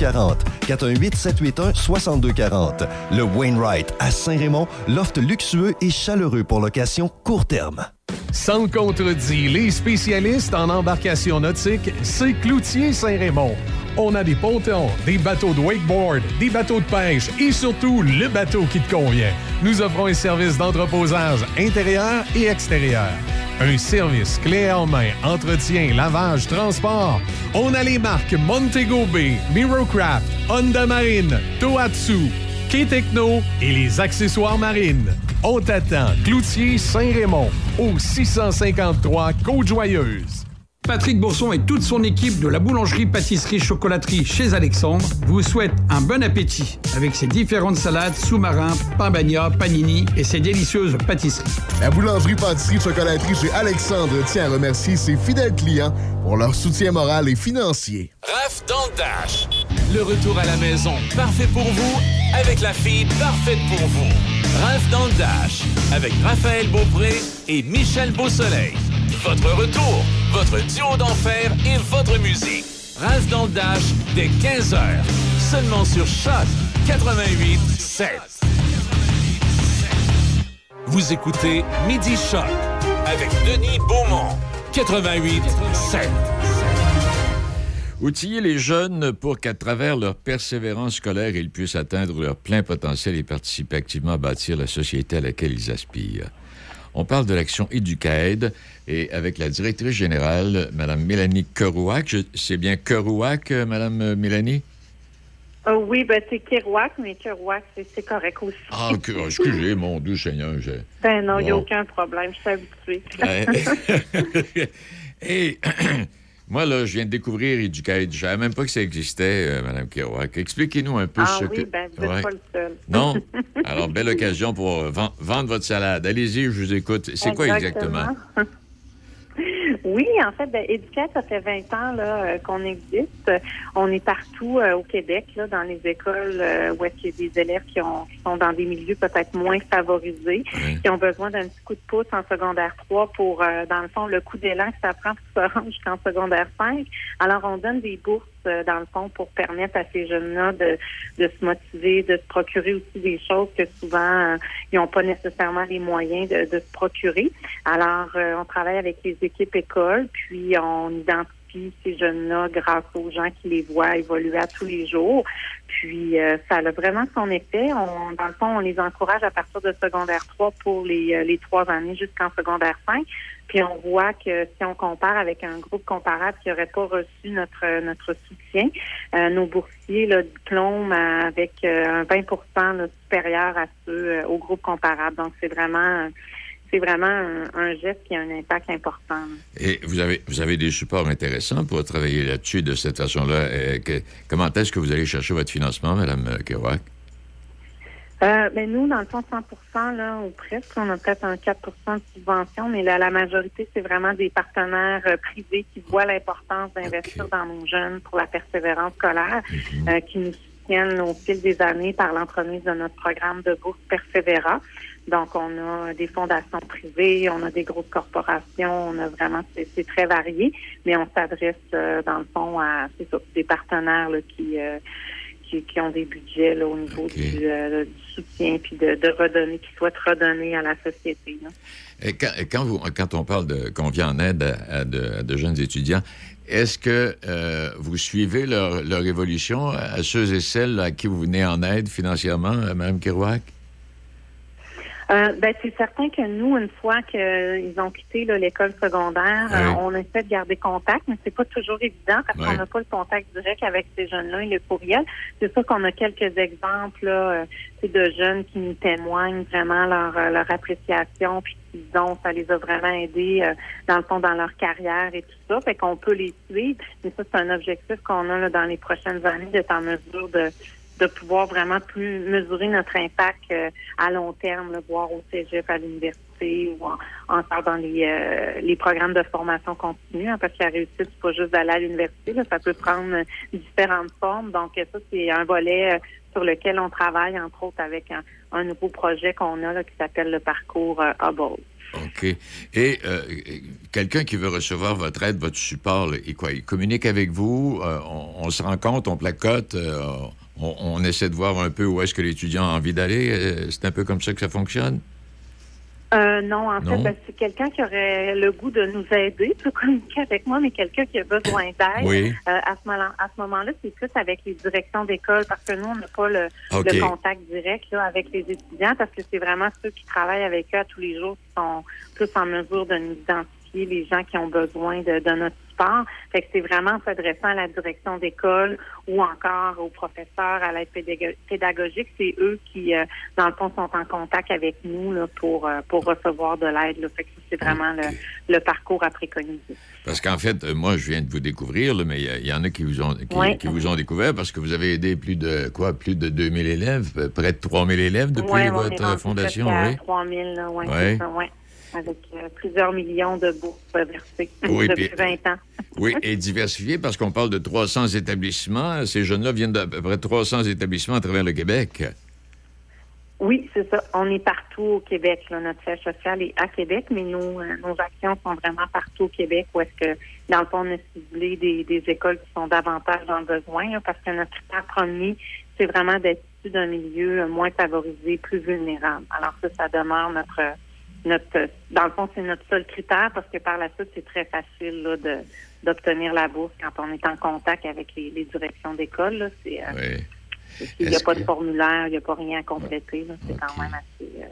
418 781 6240. Le Wainwright à Saint-Raymond, loft luxueux et chaleureux pour location court terme. Sans contredit, les spécialistes en embarcation nautique, c'est Cloutier Saint-Raymond. On a des pontons, des bateaux de wakeboard, des bateaux de pêche et surtout le bateau qui te convient. Nous offrons un service d'entreposage intérieur et extérieur. Un service clé en main, entretien, lavage, transport. On a les marques Montego Bay, Mirocraft, Honda Marine, Tohatsu, K-Techno et les accessoires marines. On t'attend, Cloutier Saint-Raymond, au 653 Côte-Joyeuse. Patrick Bourson et toute son équipe de la boulangerie-pâtisserie-chocolaterie chez Alexandre vous souhaitent un bon appétit avec ses différentes salades, sous-marins, pain bagna, panini et ses délicieuses pâtisseries. La boulangerie-pâtisserie-chocolaterie chez Alexandre tient à remercier ses fidèles clients pour leur soutien moral et financier. Raf dans le Dash. Le retour à la maison, parfait pour vous, avec la fille parfaite pour vous. Raf dans le Dash, avec Raphaël Beaupré et Michel Beausoleil. Votre retour, votre duo d'enfer et votre musique. Ralph dans le Dash dès 15h. Seulement sur Choc 88 7. Vous écoutez Midi Choc avec Denis Beaumont. 88 7. Outiller les jeunes pour qu'à travers leur persévérance scolaire, ils puissent atteindre leur plein potentiel et participer activement à bâtir la société à laquelle ils aspirent. On parle de l'action Éducaide et avec la directrice générale, Mme Mélanie Kerouac. C'est bien Kerouac, euh, Mme Mélanie? Euh, oui, ben, c'est Kerouac, mais Kerouac, c'est correct aussi. Ah, excusez, mon doux Seigneur. Ben non, il n'y a aucun problème, je suis habituée. et moi, là, je viens de découvrir Educate. Je ne savais même pas que ça existait, euh, Mme Kerouac. Expliquez-nous un peu ah, ce oui, que... ben, vous n'êtes pas le seul. non? Alors, belle occasion pour vendre votre salade. Allez-y, je vous écoute. C'est quoi exactement? Oui, en fait, ben, ça fait 20 ans là, euh, qu'on existe. On est partout euh, au Québec, là, dans les écoles euh, où il y a des élèves qui, ont, sont dans des milieux peut-être moins favorisés, qui ont besoin d'un petit coup de pouce en secondaire 3 pour, dans le fond, le coup d'élan que ça prend pour se rendre jusqu'en secondaire 5. Alors, on donne des bourses dans le fond, pour permettre à ces jeunes-là de, se motiver, de se procurer aussi des choses que souvent, ils n'ont pas nécessairement les moyens de, se procurer. Alors, on travaille avec les équipes écoles, puis on identifie ces jeunes-là grâce aux gens qui les voient évoluer à tous les jours. Puis euh, ça a vraiment son effet. Dans le fond, on les encourage à partir de secondaire 3 pour les, euh, les trois années jusqu'en secondaire 5. Puis on voit que si on compare avec un groupe comparable qui n'aurait pas reçu notre notre soutien, euh, nos boursiers là, diplôment avec un 20% supérieur à ceux au groupe comparable. Donc c'est vraiment c'est vraiment un, geste qui a un impact important. Et vous avez, vous avez des supports intéressants pour travailler là-dessus de cette façon-là. Euh, comment est-ce que vous allez chercher votre financement, Mme Kerouac? Euh, ben nous, dans le fond, 100% là, ou presque, on a peut-être un 4 de subvention, mais la, la majorité, c'est vraiment des partenaires euh, privés qui voient l'importance d'investir dans nos jeunes pour la persévérance scolaire, mhm. euh, qui nous soutiennent au fil des années par l'entremise de notre programme de bourse Persévéra. Donc, on a des fondations privées, on a des grosses corporations, on a vraiment, c'est très varié, mais on s'adresse, euh, dans le fond, à des partenaires qui, euh, qui, qui, ont des budgets là, au niveau euh, du, soutien, puis de, redonner, qui souhaitent redonner à la société. Et quand, quand, on parle de qu'on vient en aide à, de, jeunes étudiants, est-ce que vous suivez leur, leur évolution à ceux et celles à qui vous venez en aide financièrement, Mme Kerouac? Euh, ben, c'est certain que nous, une fois qu'ils ont quitté l'école secondaire, euh, on essaie de garder contact, mais c'est pas toujours évident parce qu'on n'a pas le contact direct avec ces jeunes-là et le courriel. C'est sûr qu'on a quelques exemples là, euh, de jeunes qui nous témoignent vraiment leur, leur appréciation, puis qu'ils ont, ça les a vraiment aidés dans le fond dans leur carrière et tout ça. Fait qu'on peut les suivre, mais ça, c'est un objectif qu'on a là, dans les prochaines années d'être en mesure de de pouvoir vraiment plus mesurer notre impact euh, à long terme, le voir au cégep, à l'université ou encore dans les, euh, les programmes de formation continue, hein, parce que la réussite, c'est pas juste d'aller à l'université, ça peut prendre différentes formes. Donc ça, c'est un volet euh, sur lequel on travaille, entre autres, avec un, nouveau projet qu'on a là, qui s'appelle le parcours Hubble. OK. Et quelqu'un qui veut recevoir votre aide, votre support, il, quoi, il communique avec vous, on, se rend compte, on placote, on, essaie de voir un peu où est-ce que l'étudiant a envie d'aller. Euh, c'est un peu comme ça que ça fonctionne? Euh, non, en fait, ben, c'est quelqu'un qui aurait le goût de nous aider, peut communiquer avec moi, mais quelqu'un qui a besoin d'aide. Oui. Euh, à ce moment-là, c'est plus avec les directions d'école, parce que nous, on n'a pas le, contact direct avec les étudiants, parce que c'est vraiment ceux qui travaillent avec eux tous les jours qui sont plus en mesure de nous identifier les gens qui ont besoin de, de notre fait que c'est vraiment s'adressant à la direction d'école ou encore aux professeurs, à l'aide pédagogique. C'est eux qui, euh, dans le fond, sont en contact avec nous là, pour, euh, pour recevoir de l'aide. Fait que c'est vraiment le, parcours à préconiser. Parce qu'en fait, euh, moi, je viens de vous découvrir, mais il y, en a qui vous ont qui, vous ont découvert parce que vous avez aidé plus de quoi, plus de 2000 élèves, près de 3000 élèves depuis votre fondation. Oui, 3000, oui. Avec euh, plusieurs millions de bourses versées depuis 20 ans. oui, et diversifié parce qu'on parle de 300 établissements. Ces jeunes-là viennent d'à peu près 300 établissements à travers le Québec. Oui, c'est ça. On est partout au Québec. Notre siège social est à Québec, mais nos, euh, nos actions sont vraiment partout au Québec où est-ce que, dans le fond, on a ciblé des, écoles qui sont davantage en besoin parce que notre critère premier, c'est vraiment d'être issus d'un milieu moins favorisé, plus vulnérable. Alors ça, ça demeure notre notre dans le fond, c'est notre seul critère parce que par la suite, c'est très facile là, de d'obtenir la bourse quand on est en contact avec les, directions d'école. C'est euh, il n'y a pas de formulaire, il n'y a pas rien à compléter. C'est quand même assez euh,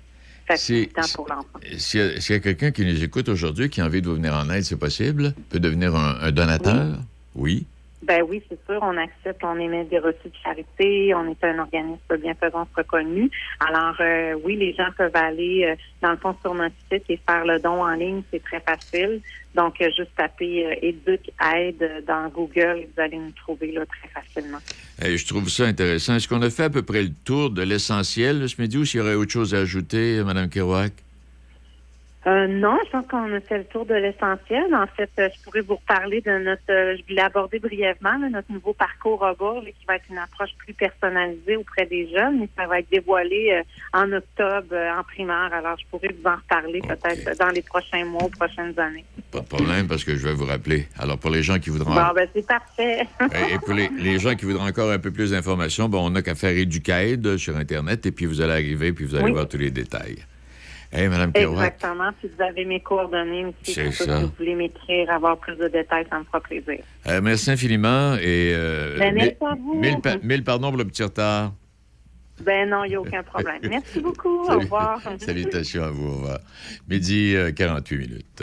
facilitant pour l'enfant. S'il y a, quelqu'un qui nous écoute aujourd'hui qui a envie de vous venir en aide, c'est possible? Peut devenir un, donateur? oui. Ben oui, c'est sûr, on accepte, on émet des reçus de charité, on est un organisme de bienfaisance reconnu. Alors euh, oui, les gens peuvent aller euh, dans le fond sur notre site et faire le don en ligne, c'est très facile. Donc euh, juste taper Éduc Aide dans Google et vous allez nous trouver là très facilement. je trouve ça intéressant. Est-ce qu'on a fait à peu près le tour de l'essentiel ce midi ou s'il y aurait autre chose à ajouter, Mme Kerouac? Euh, non, je pense qu'on a fait le tour de l'essentiel. En fait, euh, je pourrais vous reparler de notre, euh, je voulais aborder brièvement notre nouveau parcours robot, qui va être une approche plus personnalisée auprès des jeunes, mais ça va être dévoilé en octobre en primaire. Alors, je pourrais vous en reparler peut-être dans les prochains mois prochaines années. Pas de problème, parce que je vais vous rappeler. Alors, pour les gens qui voudront... Bon, ben, c'est parfait. et pour les, gens qui voudront encore un peu plus d'informations, bon, on n'a qu'à faire Educaid sur Internet, et puis vous allez arriver, puis vous allez voir tous les détails. Exactement. Si vous avez mes coordonnées aussi, si vous voulez m'écrire, avoir plus de détails, ça me fera plaisir. Euh, merci infiniment. Et, euh, ben, merci à vous. Mille, pardons pour le petit retard. Ben non, il n'y a aucun problème. Merci beaucoup. Au revoir. Salutations à vous. Au revoir. Midi 48 euh, minutes.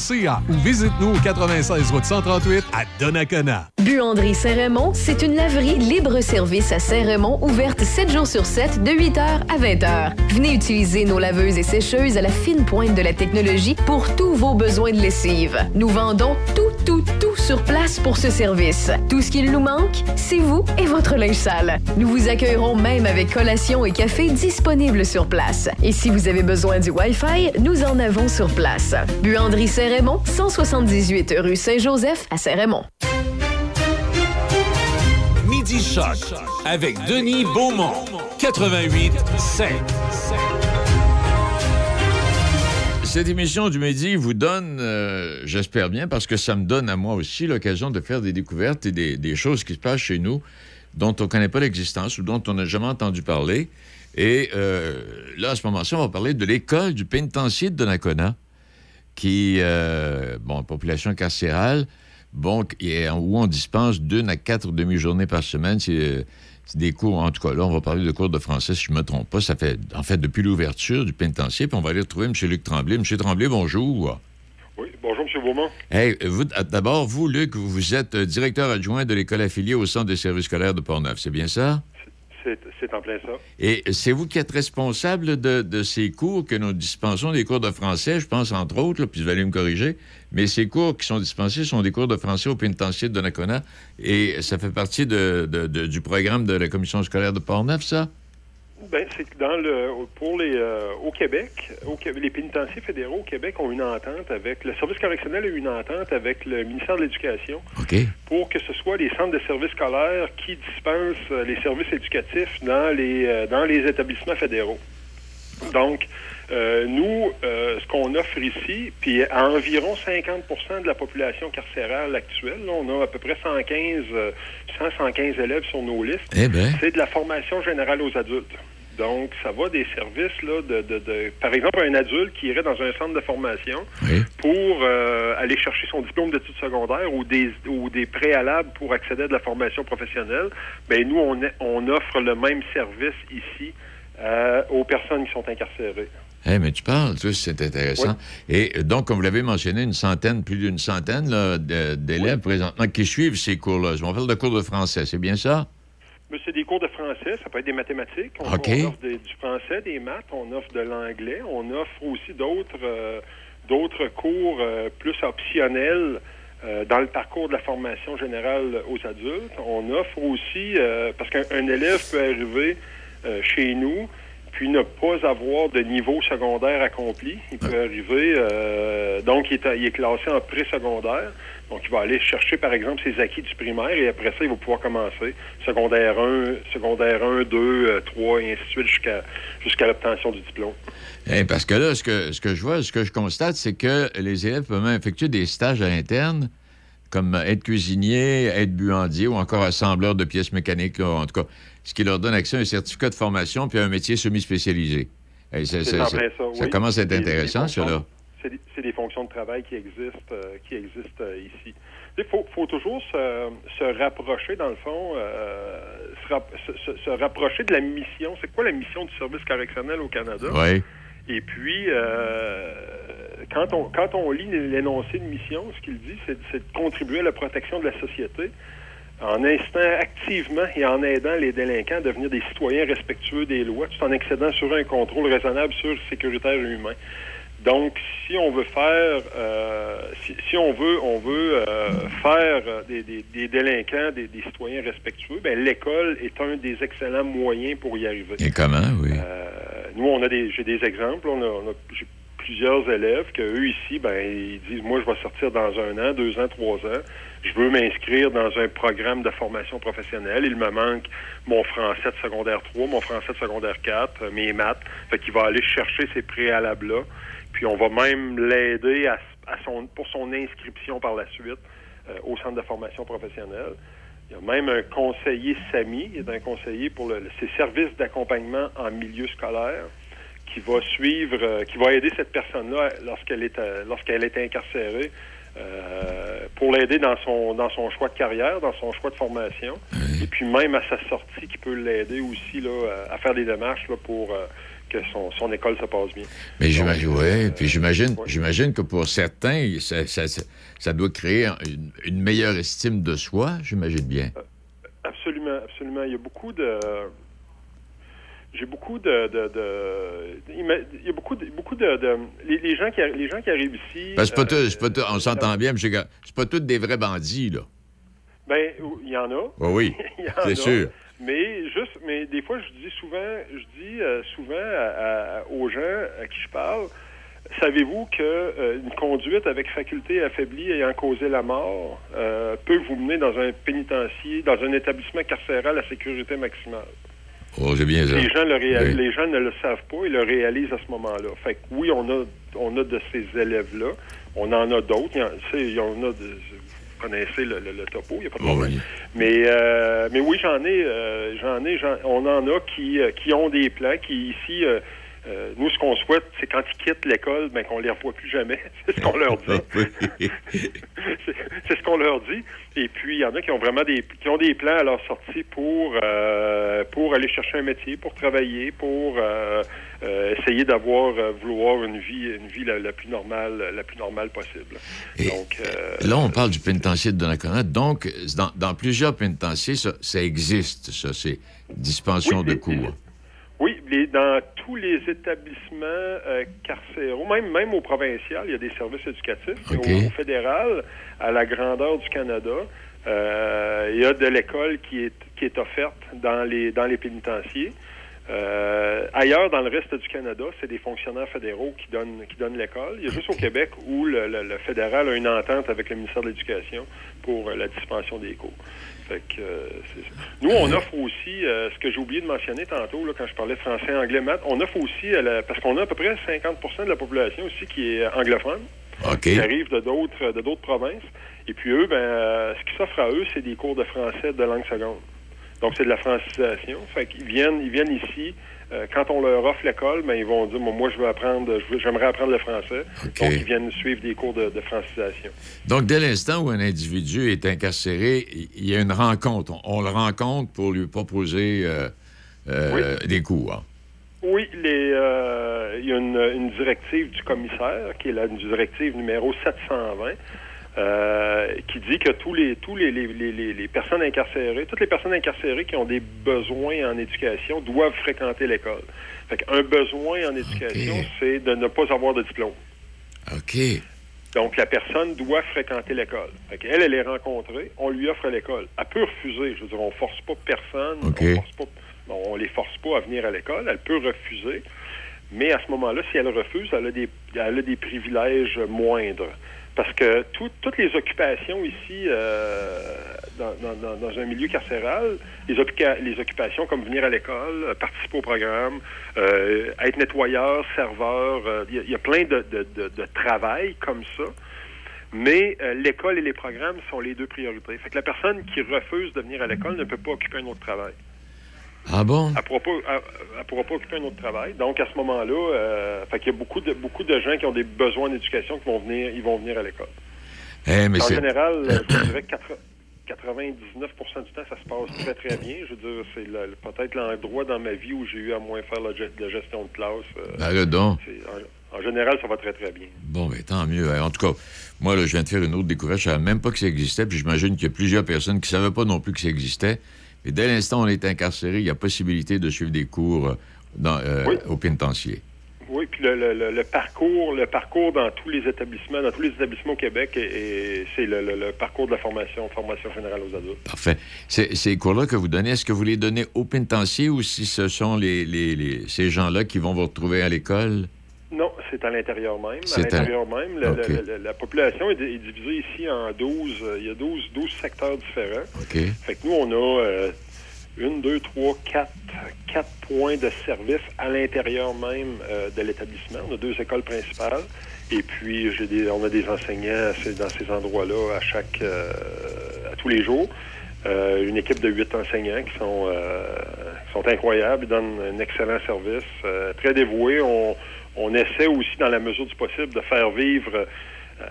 ou visite-nous au 96 route 138 à Donnacona. Buanderie Saint-Raymond, c'est une laverie libre-service à Saint-Raymond ouverte 7 jours sur 7 de 8h à 20h. Venez utiliser nos laveuses et sécheuses à la fine pointe de la technologie pour tous vos besoins de lessive. Nous vendons tout, tout, tout pour ce service. Tout ce qu'il nous manque, c'est vous et votre linge sale. Nous vous accueillerons même avec collation et café disponibles sur place. Et si vous avez besoin du Wi-Fi, nous en avons sur place. Buanderie Saint Saint-Raymond, 178 rue Saint-Joseph à Saint-Raymond. Midi Choc avec Denis Beaumont, 88 5. Cette émission du midi vous donne, euh, j'espère bien, parce que ça me donne à moi aussi l'occasion de faire des découvertes et des, choses qui se passent chez nous dont on ne connaît pas l'existence ou dont on n'a jamais entendu parler. Et euh, là, à ce moment-ci, on va parler de l'école du pénitencier de Donnacona qui, euh, bon, population carcérale, bon, où on dispense deux à quatre demi-journées par semaine. C'est des cours, en tout cas, là, on va parler de cours de français, si je ne me trompe pas. Ça fait, en fait, depuis l'ouverture du pénitencier, puis on va aller retrouver M. Luc Tremblay. M. Tremblay, bonjour. Oui, bonjour, M. Beaumont. Hey, vous, d'abord, vous, Luc, vous êtes directeur adjoint de l'école affiliée au Centre de services scolaires de Portneuf, c'est bien ça? C'est en plein ça. Et c'est vous qui êtes responsable de, ces cours que nous dispensons, des cours de français, je pense, entre autres, puis vous allez me corriger, mais ces cours qui sont dispensés sont des cours de français au pénitencier de Donnacona, et ça fait partie du programme de la commission scolaire de Portneuf, ça? Ben, c'est que dans le pour les euh, au Québec, au, les pénitenciers fédéraux au Québec ont une entente avec le service correctionnel a une entente avec le ministère de l'Éducation pour que ce soit les centres de services scolaires qui dispensent euh, les services éducatifs dans les euh, dans les établissements fédéraux. Donc nous, ce qu'on offre ici, puis à environ 50% de la population carcérale actuelle, on a à peu près 115, 100, 115 élèves sur nos listes, eh ben. c'est de la formation générale aux adultes. Donc, ça va des services, là, de, de, par exemple, un adulte qui irait dans un centre de formation pour euh, aller chercher son diplôme d'études secondaires ou des, ou des préalables pour accéder à de la formation professionnelle. Bien, nous, on, on offre le même service ici euh, aux personnes qui sont incarcérées. Eh, mais tu parles, tu c'est intéressant. Et donc, comme vous l'avez mentionné, une centaine, plus d'une centaine d'élèves présentement qui suivent ces cours-là. Je m'appelle de cours de français, c'est bien ça? c'est des cours de français, ça peut être des mathématiques. On, offre du français, des maths, on offre de l'anglais, on offre aussi d'autres euh, d'autres cours euh, plus optionnels dans le parcours de la formation générale aux adultes, on offre aussi, parce qu'un élève peut arriver chez nous, puis ne pas avoir de niveau secondaire accompli. Il peut arriver, donc il est, il est classé en pré-secondaire. Donc, il va aller chercher, par exemple, ses acquis du primaire et après ça, il va pouvoir commencer secondaire 1, secondaire 1, 2, 3 et ainsi de suite jusqu'à jusqu'à l'obtention du diplôme. Eh, parce que là, ce que, ce que je vois, ce que je constate, c'est que les élèves peuvent même effectuer des stages à l'interne, comme être cuisinier, être buandier ou encore assembleur de pièces mécaniques, en tout cas, ce qui leur donne accès à un certificat de formation puis à un métier semi-spécialisé. Eh, ça, ça, commence à être intéressant, ça, là c'est des fonctions de travail qui existent, euh, qui existent euh, ici. Il faut, faut, toujours se, se, rapprocher, dans le fond, euh, se, se, rapprocher de la mission. C'est quoi la mission du service correctionnel au Canada? Oui. Et puis, quand, on, quand on lit l'énoncé de mission, ce qu'il dit, c'est de contribuer à la protection de la société en instant activement et en aidant les délinquants à devenir des citoyens respectueux des lois, tout en accédant sur un contrôle raisonnable, sûr, sécuritaire et humain. Donc, si on veut faire, euh, si, on veut, on veut euh, faire des, des, délinquants, des, citoyens respectueux, ben l'école est un des excellents moyens pour y arriver. Et comment, oui? Euh, nous, on a des, j'ai des exemples. On a, j'ai plusieurs élèves que eux ici, ben ils disent, moi, je vais sortir dans un an, deux ans, trois ans. Je veux m'inscrire dans un programme de formation professionnelle. Il me manque mon français de secondaire 3, mon français de secondaire 4, mes maths. Fait qu'il va aller chercher ces préalables-là puis on va même l'aider à, son, pour son inscription par la suite euh, au centre de formation professionnelle. Il y a même un conseiller SAMI, il est un conseiller pour le, ses services d'accompagnement en milieu scolaire qui va suivre, euh, qui va aider cette personne-là lorsqu'elle est euh, lorsqu'elle est incarcérée pour l'aider dans son dans son choix de carrière, dans son choix de formation, et puis même à sa sortie, qui peut l'aider aussi là à faire des démarches là, pour que son, école se passe bien. Mais j'imagine, euh, puis j'imagine, j'imagine que pour certains, ça, doit créer une, meilleure estime de soi, j'imagine bien. Euh, absolument, absolument. Il y a beaucoup de j'ai beaucoup de, il y a beaucoup de, beaucoup de, les, gens qui les gens qui arrivent ici. Ben, pas pas on s'entend bien, mais c'est pas tous des vrais bandits là. Ben il y en a. oui, c'est sûr. Mais juste, mais des fois, je dis souvent, je dis euh, souvent aux gens à qui je parle, savez-vous que euh, une conduite avec faculté affaiblie ayant causé la mort euh, peut vous mener dans un pénitencier, dans un établissement carcéral à sécurité maximale? Oh, j'ai bien les gens, le les gens ne le savent pas, ils le réalisent à ce moment-là. Fait que oui, on a, on a de ces élèves-là. On en a d'autres. Il y en a de, connaissez le, topo, il n'y a pas de problème. Mais, euh, mais oui, j'en ai, euh, j'en ai, on en a qui, euh, qui ont des plans, qui ici, nous, ce qu'on souhaite, c'est quand ils quittent l'école, ben, qu'on les revoit plus jamais. c'est ce qu'on leur dit. c'est ce qu'on leur dit. Et puis, il y en a qui ont vraiment des, qui ont des plans à leur sortie pour, pour aller chercher un métier, pour travailler, pour euh, essayer d'avoir, euh, vouloir une vie, une vie la, plus normale, la plus normale possible. donc, euh, là, on parle du pénitencier de Donnacona. Donc, dans, plusieurs pénitenciers, ça, existe, ça, c'est dispension de cours. Oui, dans tous les établissements carcéraux, même, même au provincial, il y a des services éducatifs. Au, fédéral, à la grandeur du Canada, il y a de l'école qui est, qui est offerte dans les, dans les pénitenciers. Euh, ailleurs, dans le reste du Canada, c'est des fonctionnaires fédéraux qui donnent qui donnent l'école. Il y a juste au Québec où le, fédéral a une entente avec le ministère de l'Éducation pour euh, la dispensation des cours. Fait que, euh, Nous, on offre aussi, ce que j'ai oublié de mentionner tantôt, là, quand je parlais français, anglais, maths, on offre aussi, parce qu'on a à peu près 50% de la population aussi qui est anglophone, qui arrive de d'autres de d'autres provinces. Et puis eux, ben, ce qui s'offre à eux, c'est des cours de français de langue seconde. Donc, c'est de la francisation. Fait qu'ils viennent, ils viennent ici. Euh, quand on leur offre l'école, ben, ils vont dire moi, je veux apprendre, j'aimerais apprendre le français. Donc, ils viennent suivre des cours de, francisation. Donc, dès l'instant où un individu est incarcéré, il y a une rencontre. On, le rencontre pour lui proposer euh, euh, des cours. Hein. Oui, les, il y a une, une, directive du commissaire, qui est la directive numéro 720. Euh, qui dit que tous les tous les, les, les, les, personnes incarcérées, toutes les personnes incarcérées qui ont des besoins en éducation doivent fréquenter l'école. Un besoin en éducation, c'est de ne pas avoir de diplôme. OK. Donc, la personne doit fréquenter l'école. Elle, elle est rencontrée, on lui offre l'école. Elle peut refuser. Je veux dire, on force pas personne. On force pas, on les force pas à venir à l'école. Elle peut refuser. Mais à ce moment-là, si elle refuse, elle a des, elle a des privilèges moindres. Parce que toutes les occupations ici, euh, dans, dans, un milieu carcéral, les, les occupations comme venir à l'école, euh, participer au programme, euh, être nettoyeur, serveur, il y, a plein de, de, de, travail comme ça. Mais l'école et les programmes sont les deux priorités. Fait que la personne qui refuse de venir à l'école ne peut pas occuper un autre travail. Ah bon? Elle ne pourra, pourra, pas occuper un autre travail. Donc, à ce moment-là, euh, il y a beaucoup de, beaucoup de gens qui ont des besoins d'éducation qui vont venir, ils vont venir à l'école. Eh, en général, je dirais que 99% du temps, ça se passe très, très bien. Je veux dire, c'est peut-être l'endroit dans ma vie où j'ai eu à moins faire la, gestion de classe. Euh, ben donc. En, général, ça va très, très bien. Bon, mais tant mieux. En tout cas, moi, je viens de faire une autre découverte. Je ne savais même pas que ça existait. Puis j'imagine qu'il y a plusieurs personnes qui ne savaient pas non plus que ça existait. Et dès l'instant où on est incarcéré, il y a possibilité de suivre des cours euh, dans, euh, au pénitencier. Oui, puis le, parcours, le parcours dans tous les établissements, dans tous les établissements au Québec, c'est le, parcours de la formation, formation générale aux adultes. Parfait. Ces cours-là que vous donnez, est-ce que vous les donnez au pénitencier ou si ce sont les, ces gens-là qui vont vous retrouver à l'école? Non, c'est à l'intérieur même. À l'intérieur même, la, population est, divisée ici en 12. Euh, il y a 12, 12 secteurs différents. Fait que nous, on a euh, une, deux, trois, quatre, quatre points de service à l'intérieur même euh, de l'établissement. On a deux écoles principales. Et puis, j'ai des, on a des enseignants dans ces endroits-là à chaque, à tous les jours. une équipe de huit enseignants qui sont, sont incroyables, ils donnent un excellent service, très dévoués. On, on essaie aussi, dans la mesure du possible, de faire vivre euh,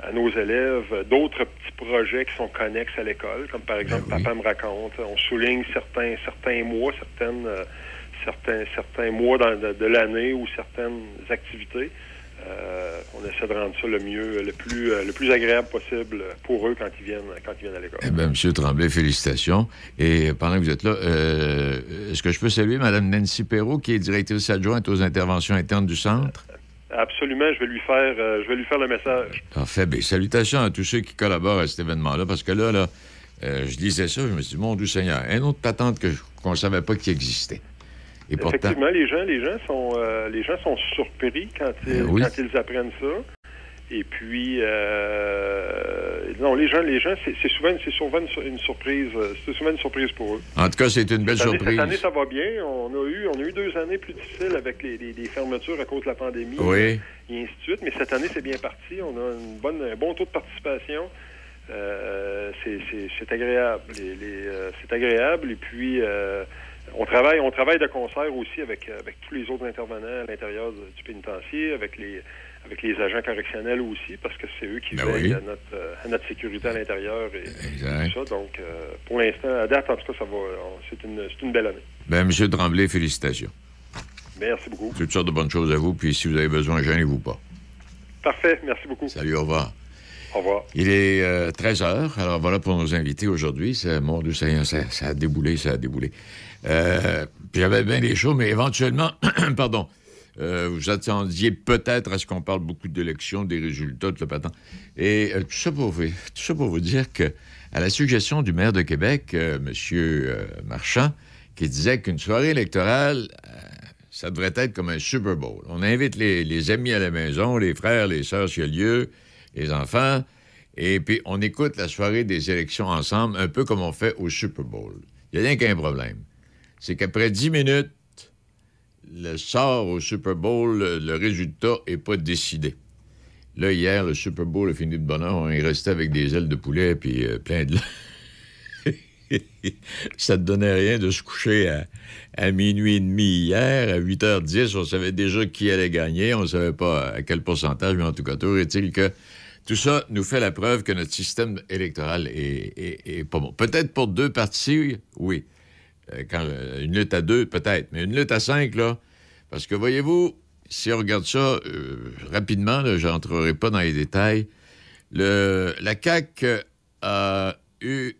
à nos élèves d'autres petits projets qui sont connexes à l'école, comme par exemple ben Papa me raconte. On souligne certains certains mois, certaines euh, certains certains mois de, l'année ou certaines activités. Euh, on essaie de rendre ça le mieux, le plus, le plus agréable possible pour eux quand ils viennent, quand ils viennent à l'école. Eh bien, M. Tremblay, félicitations. Et pendant que vous êtes là, est-ce que je peux saluer Mme Nancy Perrault, qui est directrice adjointe aux interventions internes du centre? Absolument, je vais lui faire, euh, je vais lui faire le message. Parfait. Bien, salutations à tous ceux qui collaborent à cet événement-là, parce que là, là, euh, je disais ça, je me suis dit, mon Dieu Seigneur, un autre patente qu'on ne savait pas qu'il existait. Et Effectivement, les gens, les gens sont, euh, les gens sont surpris quand ils, ben quand ils apprennent ça. Et puis, euh, non, les gens, les gens, c'est souvent, c'est souvent une, surprise. Euh, c'est souvent une surprise pour eux. En tout cas, c'est une belle surprise. Cette année, ça va bien. On a eu, on a eu deux années plus difficiles avec les, fermetures à cause de la pandémie. Oui. Et ainsi de suite. Mais cette année, c'est bien parti. On a une bonne, un bon taux de participation. Euh, c'est agréable. C'est agréable. Et puis, on travaille, on travaille de concert aussi avec, avec tous les autres intervenants à l'intérieur du pénitencier, avec les avec les agents correctionnels aussi, parce que c'est eux qui ben veillent à, notre, euh, à, notre, sécurité à l'intérieur et tout ça. Donc, euh, pour l'instant, à date, en tout cas, ça va. C'est une, une, belle année. Bien, M. Tremblay, félicitations. Merci beaucoup. Toutes sortes de bonnes choses à vous, puis si vous avez besoin, gênez-vous pas. Parfait, merci beaucoup. Salut, au revoir. Au revoir. Il est 13 euh, h. Alors voilà pour nos invités aujourd'hui. Mon Dieu, ça, ça, a déboulé, ça a déboulé. J'avais bien des choses, mais éventuellement, pardon, euh, vous attendiez peut-être à ce qu'on parle beaucoup d'élections, des résultats, de le patent. Et euh, tout, ça pour vous, tout ça pour vous dire que, à la suggestion du maire de Québec, euh, M. Marchand, qui disait qu'une soirée électorale, ça devrait être comme un Super Bowl. On invite les, amis à la maison, les frères, les sœurs, s'il y a lieu, les enfants, et puis on écoute la soirée des élections ensemble, un peu comme on fait au Super Bowl. Il n'y a rien qu'un problème. C'est qu'après dix minutes, le sort au Super Bowl, le, résultat n'est pas décidé. Là, hier, le Super Bowl a fini de bonheur. On est resté avec des ailes de poulet puis euh, plein de... ça ne donnait rien de se coucher à, minuit et demi hier. À 8h10, on savait déjà qui allait gagner. On ne savait pas à quel pourcentage, mais en tout cas, tout est-il que tout ça nous fait la preuve que notre système électoral est pas bon. Peut-être pour deux partis, oui. Euh, quand, euh, une lutte à deux, peut-être, mais une lutte à cinq, là, parce que voyez-vous, si on regarde ça euh, rapidement, je n'entrerai pas dans les détails, le, la CAQ a eu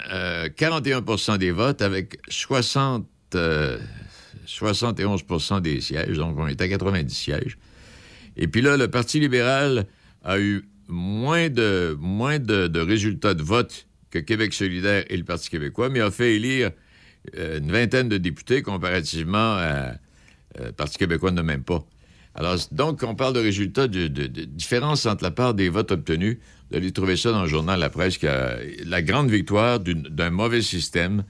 41% des votes avec 60, 71% des sièges, donc on est à 90 sièges. Et puis là, le Parti libéral a eu moins de, résultats de vote que Québec solidaire et le Parti québécois, mais a fait élire euh, une vingtaine de députés comparativement à euh, Parti québécois ne même pas. Alors, donc, on parle de résultats de, différence entre la part des votes obtenus. Vous allez trouver ça dans le journal La Presse, qui a la grande victoire d'un mauvais système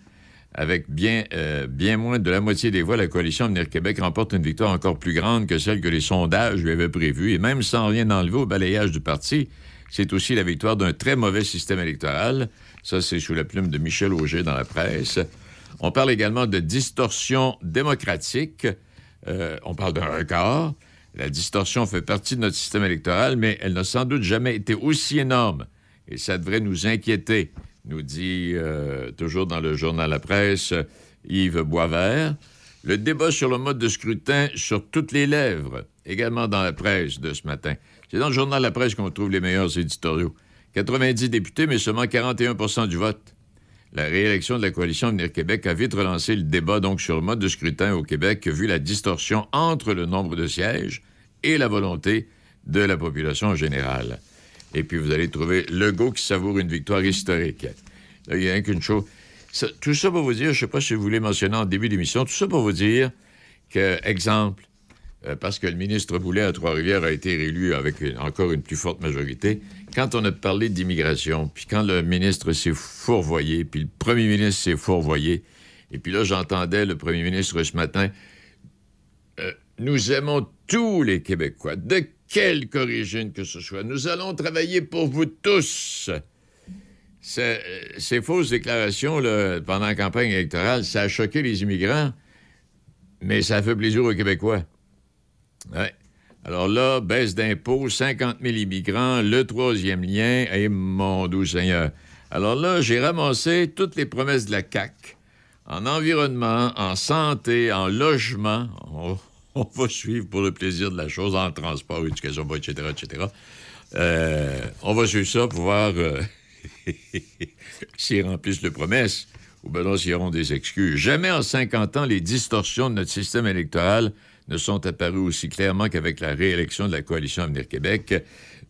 avec bien, euh, bien moins de la moitié des voix, la coalition Avenir Québec remporte une victoire encore plus grande que celle que les sondages lui avaient prévue. Et même sans rien enlever au balayage du parti, c'est aussi la victoire d'un très mauvais système électoral. Ça, c'est sous la plume de Michel Auger dans la presse. On parle également de distorsion démocratique. Euh, on parle d'un record. La distorsion fait partie de notre système électoral, mais elle n'a sans doute jamais été aussi énorme. Et ça devrait nous inquiéter nous dit euh, toujours dans le journal La Presse Yves Boisvert. Le débat sur le mode de scrutin sur toutes les lèvres, également dans la presse de ce matin. C'est dans le journal La Presse qu'on trouve les meilleurs éditoriaux. 90 députés, mais seulement 41 du vote. La réélection de la coalition Venir Québec a vite relancé le débat sur le mode de scrutin au Québec, vu la distorsion entre le nombre de sièges et la volonté de la population en général. Et puis vous allez trouver Legault qui savoure une victoire historique. Là, il n'y a rien qu'une chose. tout ça pour vous dire, je ne sais pas si vous voulez mentionner en début d'émission, tout ça pour vous dire que, exemple, euh, parce que le ministre Boulet à Trois-Rivières a été réélu avec encore une plus forte majorité, quand on a parlé d'immigration, puis quand le ministre s'est fourvoyé, puis le premier ministre s'est fourvoyé, et puis là, j'entendais le premier ministre ce matin, euh, nous aimons tous les Québécois, de quelque origine que ce soit. Nous allons travailler pour vous tous. Ces fausses déclarations pendant la campagne électorale, ça a choqué les immigrants, mais ça fait plaisir aux Québécois. Alors là, baisse d'impôts, 50 000 immigrants, le troisième lien, et mon doux Seigneur. Alors là, j'ai ramassé toutes les promesses de la CAQ en environnement, en santé, en logement. Oh, on va suivre pour le plaisir de la chose en transport, éducation, etc., etc. Euh, on va suivre ça pour voir euh, s'ils remplissent les promesses ou bien s'ils auront des excuses. Jamais en 50 ans, les distorsions de notre système électoral ne sont apparues aussi clairement qu'avec la réélection de la coalition Avenir Québec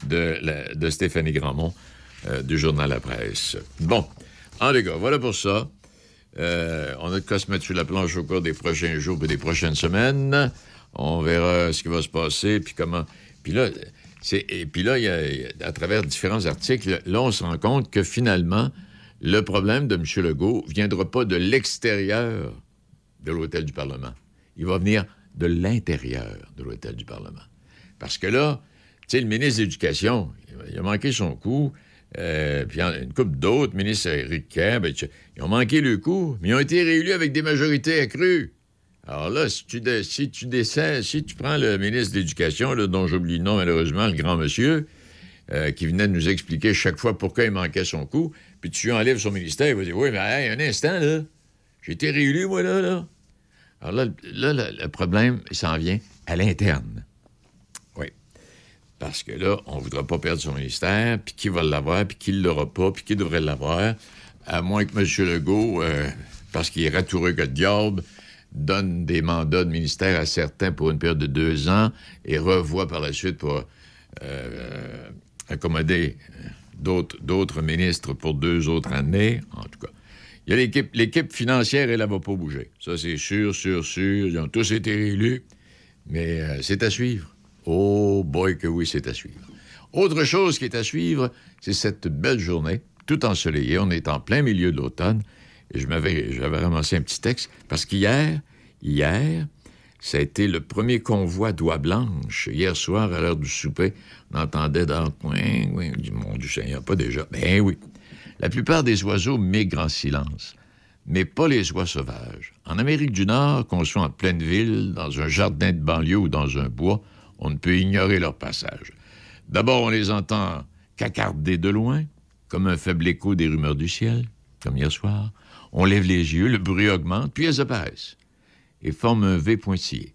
de, Stéphanie Grandmont euh, du journal La Presse. Bon, en les gars, voilà pour ça. on a de quoi se mettre sur la planche au cours des prochains jours et des prochaines semaines. On verra ce qui va se passer, puis comment. Puis là, et puis là, à travers différents articles, là, on se rend compte que finalement, le problème de M. Legault ne viendra pas de l'extérieur de l'hôtel du Parlement. Il va venir de l'intérieur de l'hôtel du Parlement. Parce que là, tu sais, le ministre de l'Éducation, il a manqué son coup. Euh, puis une couple d'autres, ministre Kerr, ben, ils ont manqué le coup, mais ils ont été réélus avec des majorités accrues. Alors là, si tu, décès, si tu prends le ministre de l'Éducation, dont j'oublie le nom malheureusement, le grand monsieur, euh, qui venait de nous expliquer chaque fois pourquoi il manquait son coup, puis tu enlèves son ministère, il va dire Oui, mais hey, un instant, là, j'ai été réélu, moi, là, là. Alors là, là le, problème, il s'en vient à l'interne. Oui. Parce que là, on ne voudra pas perdre son ministère, puis qui va l'avoir, puis qui ne l'aura pas, puis qui devrait l'avoir, à moins que M. Legault, euh, parce qu'il est ratoureux que le diable, donne des mandats de ministère à certains pour une période de deux ans et revoit par la suite pour euh, accommoder d'autres ministres pour deux autres années. En tout cas, il y a l'équipe, l'équipe financière, elle ne va pas bouger. Ça, c'est sûr, sûr, sûr. Ils ont tous été réélus, mais euh, c'est à suivre. Oh boy que oui, c'est à suivre. Autre chose qui est à suivre, c'est cette belle journée, tout ensoleillée. On est en plein milieu de l'automne je m'avais, j'avais ramassé un petit texte, parce qu'hier, hier, ça a été le premier convoi d'oies blanches. Hier soir, à l'heure du souper, on entendait dans coin, oui, du monde du Seigneur, pas déjà. Ben oui. La plupart des oiseaux migrent en silence, mais pas les oies sauvages. En Amérique du Nord, qu'on soit en pleine ville, dans un jardin de banlieue ou dans un bois, on ne peut ignorer leur passage. D'abord, on les entend cacarder de loin, comme un faible écho des rumeurs du ciel, comme hier soir. On lève les yeux, le bruit augmente, puis elles apparaissent et forment un V pointillé.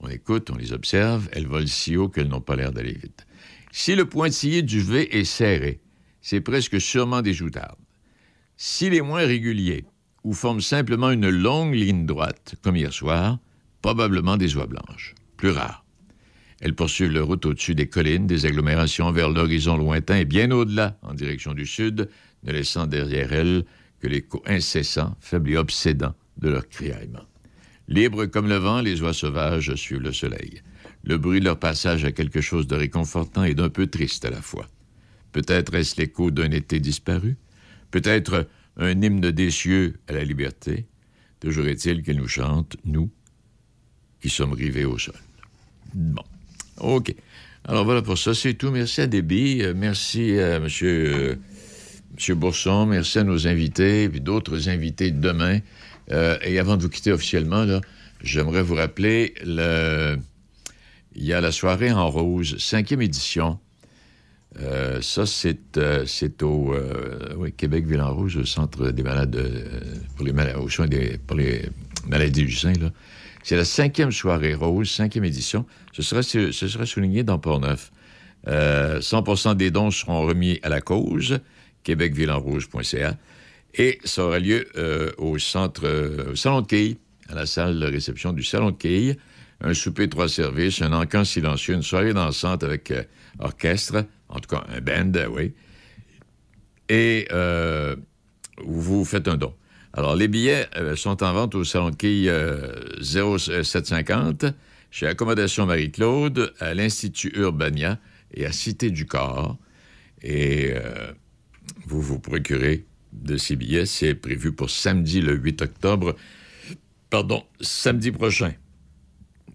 On écoute, on les observe, elles volent si haut qu'elles n'ont pas l'air d'aller vite. Si le pointillé du V est serré, c'est presque sûrement des joutardes. S'il est moins régulier ou forme simplement une longue ligne droite, comme hier soir, probablement des oies blanches, plus rares. Elles poursuivent leur route au-dessus des collines, des agglomérations vers l'horizon lointain et bien au-delà, en direction du sud, ne laissant derrière elles que l'écho incessant, faible et obsédant de leur criaillement. Libres comme le vent, les oies sauvages suivent le soleil. Le bruit de leur passage a quelque chose de réconfortant et d'un peu triste à la fois. Peut-être est-ce l'écho d'un été disparu, peut-être un hymne des cieux à la liberté? Toujours est-il qu'ils nous chantent, nous, qui sommes rivés au sol. Bon, OK. Alors voilà pour ça, c'est tout. Merci à Déby, euh, merci à M. Monsieur Bourson, merci à nos invités, puis d'autres invités demain. Euh, et avant de vous quitter officiellement, j'aimerais vous rappeler, le... il y a la soirée en rose, cinquième édition. Euh, ça, c'est, euh, au Québec Ville en Rouge, au centre des malades pour les malades, pour les maladies du sein. C'est la cinquième soirée rose, cinquième édition. Ce sera, ce sera souligné dans Port-Neuf. 100% des dons seront remis à la cause, québecvillenrouge.ca. Et ça aura lieu euh, au centre, euh, Salon de Quilles, à la salle de réception du Salon de Quilles. Un souper, trois services, un encan silencieux, une soirée dansante avec euh, orchestre, en tout cas un band, oui. Et vous faites un don. Alors, les billets sont en vente au Salon de Quilles 0750, chez Accommodation Marie-Claude, à l'Institut Urbania et à Cité du Corps. Et vous vous procurez de ces billets. C'est prévu pour samedi le 8 octobre. Pardon, samedi prochain.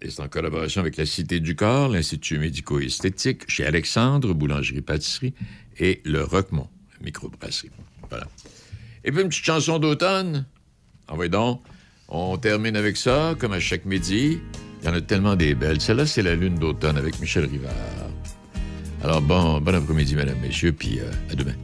Et c'est en collaboration avec la Cité du Corps, l'Institut médico-esthétique, chez Alexandre, Boulangerie-Pâtisserie et le Roquemont, microbrasserie. Voilà. Et puis une petite chanson d'automne. Envoyez donc. On termine avec ça, comme à chaque midi. Il y en a tellement des belles. Celle-là, c'est la lune d'automne avec Michel Rivard. Alors bon, bon après-midi, mesdames, messieurs, puis euh, à demain.